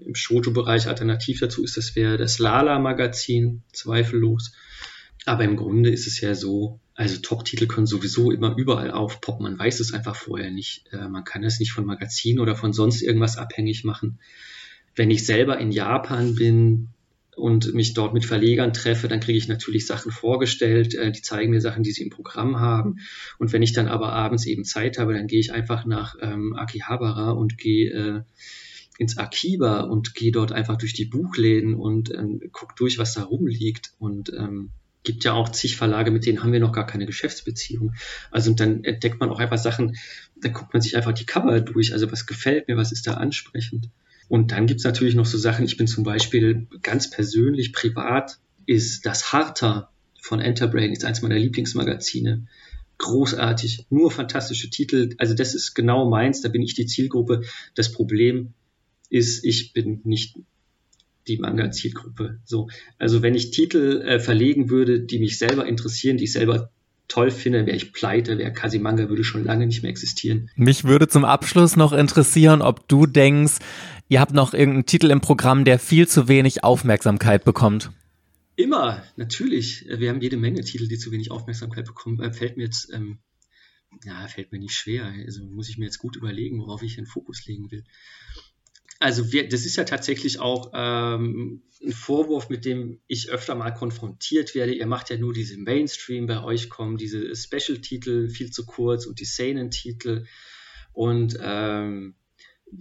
im Shoujo-Bereich alternativ dazu ist, das wäre das Lala-Magazin, zweifellos. Aber im Grunde ist es ja so, also Top-Titel können sowieso immer überall aufpoppen. Man weiß es einfach vorher nicht. Äh, man kann es nicht von Magazinen oder von sonst irgendwas abhängig machen. Wenn ich selber in Japan bin und mich dort mit Verlegern treffe, dann kriege ich natürlich Sachen vorgestellt, äh, die zeigen mir Sachen, die sie im Programm haben. Und wenn ich dann aber abends eben Zeit habe, dann gehe ich einfach nach ähm, Akihabara und gehe äh, ins Akiba und gehe dort einfach durch die Buchläden und ähm, guck durch, was da rumliegt. Und ähm, gibt ja auch zig Verlage, mit denen haben wir noch gar keine Geschäftsbeziehung. Also dann entdeckt man auch einfach Sachen, da guckt man sich einfach die Cover durch. Also was gefällt mir, was ist da ansprechend. Und dann gibt's natürlich noch so Sachen, ich bin zum Beispiel ganz persönlich, privat, ist das Harter von Enterbrain, ist eins meiner Lieblingsmagazine. Großartig, nur fantastische Titel. Also das ist genau meins, da bin ich die Zielgruppe. Das Problem ist, ich bin nicht die Manga-Zielgruppe. So, also wenn ich Titel äh, verlegen würde, die mich selber interessieren, die ich selber toll finde, wäre ich pleite, wäre Kasimanga würde schon lange nicht mehr existieren. Mich würde zum Abschluss noch interessieren, ob du denkst, ihr habt noch irgendeinen Titel im Programm, der viel zu wenig Aufmerksamkeit bekommt. Immer, natürlich. Wir haben jede Menge Titel, die zu wenig Aufmerksamkeit bekommen. Äh, fällt mir jetzt, ähm, ja, fällt mir nicht schwer. Also muss ich mir jetzt gut überlegen, worauf ich den Fokus legen will also wir, das ist ja tatsächlich auch ähm, ein Vorwurf, mit dem ich öfter mal konfrontiert werde. Ihr macht ja nur diese Mainstream, bei euch kommen diese Special-Titel viel zu kurz und die Seinen-Titel. Und ähm,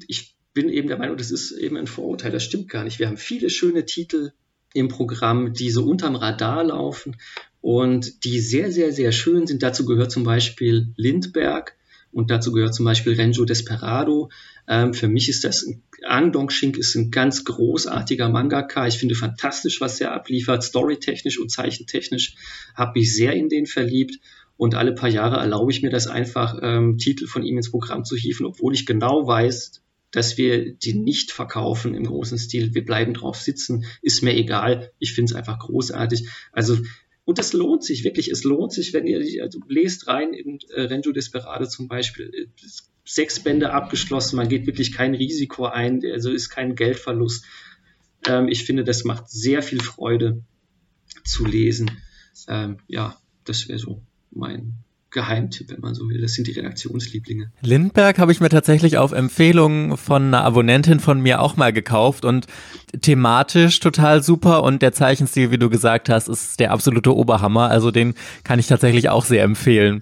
ich bin eben der Meinung, das ist eben ein Vorurteil, das stimmt gar nicht. Wir haben viele schöne Titel im Programm, die so unterm Radar laufen und die sehr, sehr, sehr schön sind. Dazu gehört zum Beispiel Lindberg und dazu gehört zum Beispiel Renjo Desperado. Ähm, für mich ist das ein Ang Dongshing ist ein ganz großartiger Mangaka. Ich finde fantastisch, was er abliefert, storytechnisch und zeichentechnisch. Habe mich sehr in den verliebt. Und alle paar Jahre erlaube ich mir das einfach, ähm, Titel von ihm ins Programm zu hieven, obwohl ich genau weiß, dass wir die nicht verkaufen im großen Stil. Wir bleiben drauf sitzen, ist mir egal. Ich finde es einfach großartig. Also und es lohnt sich wirklich, es lohnt sich, wenn ihr also lest rein in äh, Renjo Desperado zum Beispiel. Sechs Bände abgeschlossen, man geht wirklich kein Risiko ein, also ist kein Geldverlust. Ähm, ich finde, das macht sehr viel Freude zu lesen. Ähm, ja, das wäre so mein Geheimtipp, wenn man so will. Das sind die Redaktionslieblinge. Lindberg habe ich mir tatsächlich auf Empfehlung von einer Abonnentin von mir auch mal gekauft und thematisch total super und der Zeichenstil, wie du gesagt hast, ist der absolute Oberhammer. Also den kann ich tatsächlich auch sehr empfehlen.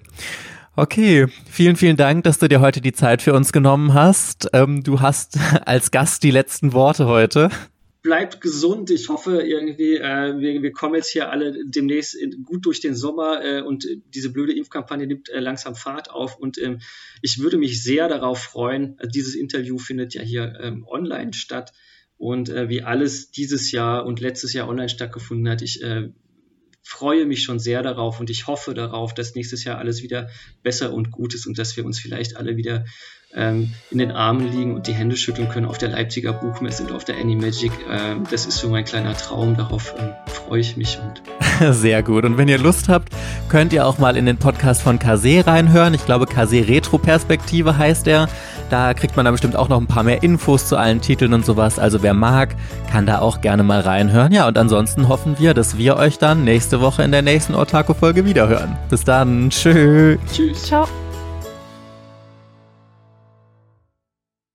Okay, vielen, vielen Dank, dass du dir heute die Zeit für uns genommen hast. Ähm, du hast [laughs] als Gast die letzten Worte heute bleibt gesund. Ich hoffe irgendwie, äh, wir, wir kommen jetzt hier alle demnächst gut durch den Sommer äh, und diese blöde Impfkampagne nimmt äh, langsam Fahrt auf. Und ähm, ich würde mich sehr darauf freuen. Also dieses Interview findet ja hier ähm, online statt. Und äh, wie alles dieses Jahr und letztes Jahr online stattgefunden hat, ich äh, freue mich schon sehr darauf und ich hoffe darauf, dass nächstes Jahr alles wieder besser und gut ist und dass wir uns vielleicht alle wieder ähm, in den Armen liegen und die Hände schütteln können auf der Leipziger Buchmesse und auf der Animagic. Ähm, das ist so mein kleiner Traum, darauf ähm, freue ich mich. Und [laughs] Sehr gut. Und wenn ihr Lust habt, könnt ihr auch mal in den Podcast von Kase reinhören. Ich glaube, Kase Retro Perspektive heißt er. Da kriegt man dann bestimmt auch noch ein paar mehr Infos zu allen Titeln und sowas. Also wer mag, kann da auch gerne mal reinhören. Ja, und ansonsten hoffen wir, dass wir euch dann nächste Woche in der nächsten Otako-Folge wiederhören. Bis dann. Tschö. Tschüss. Ciao.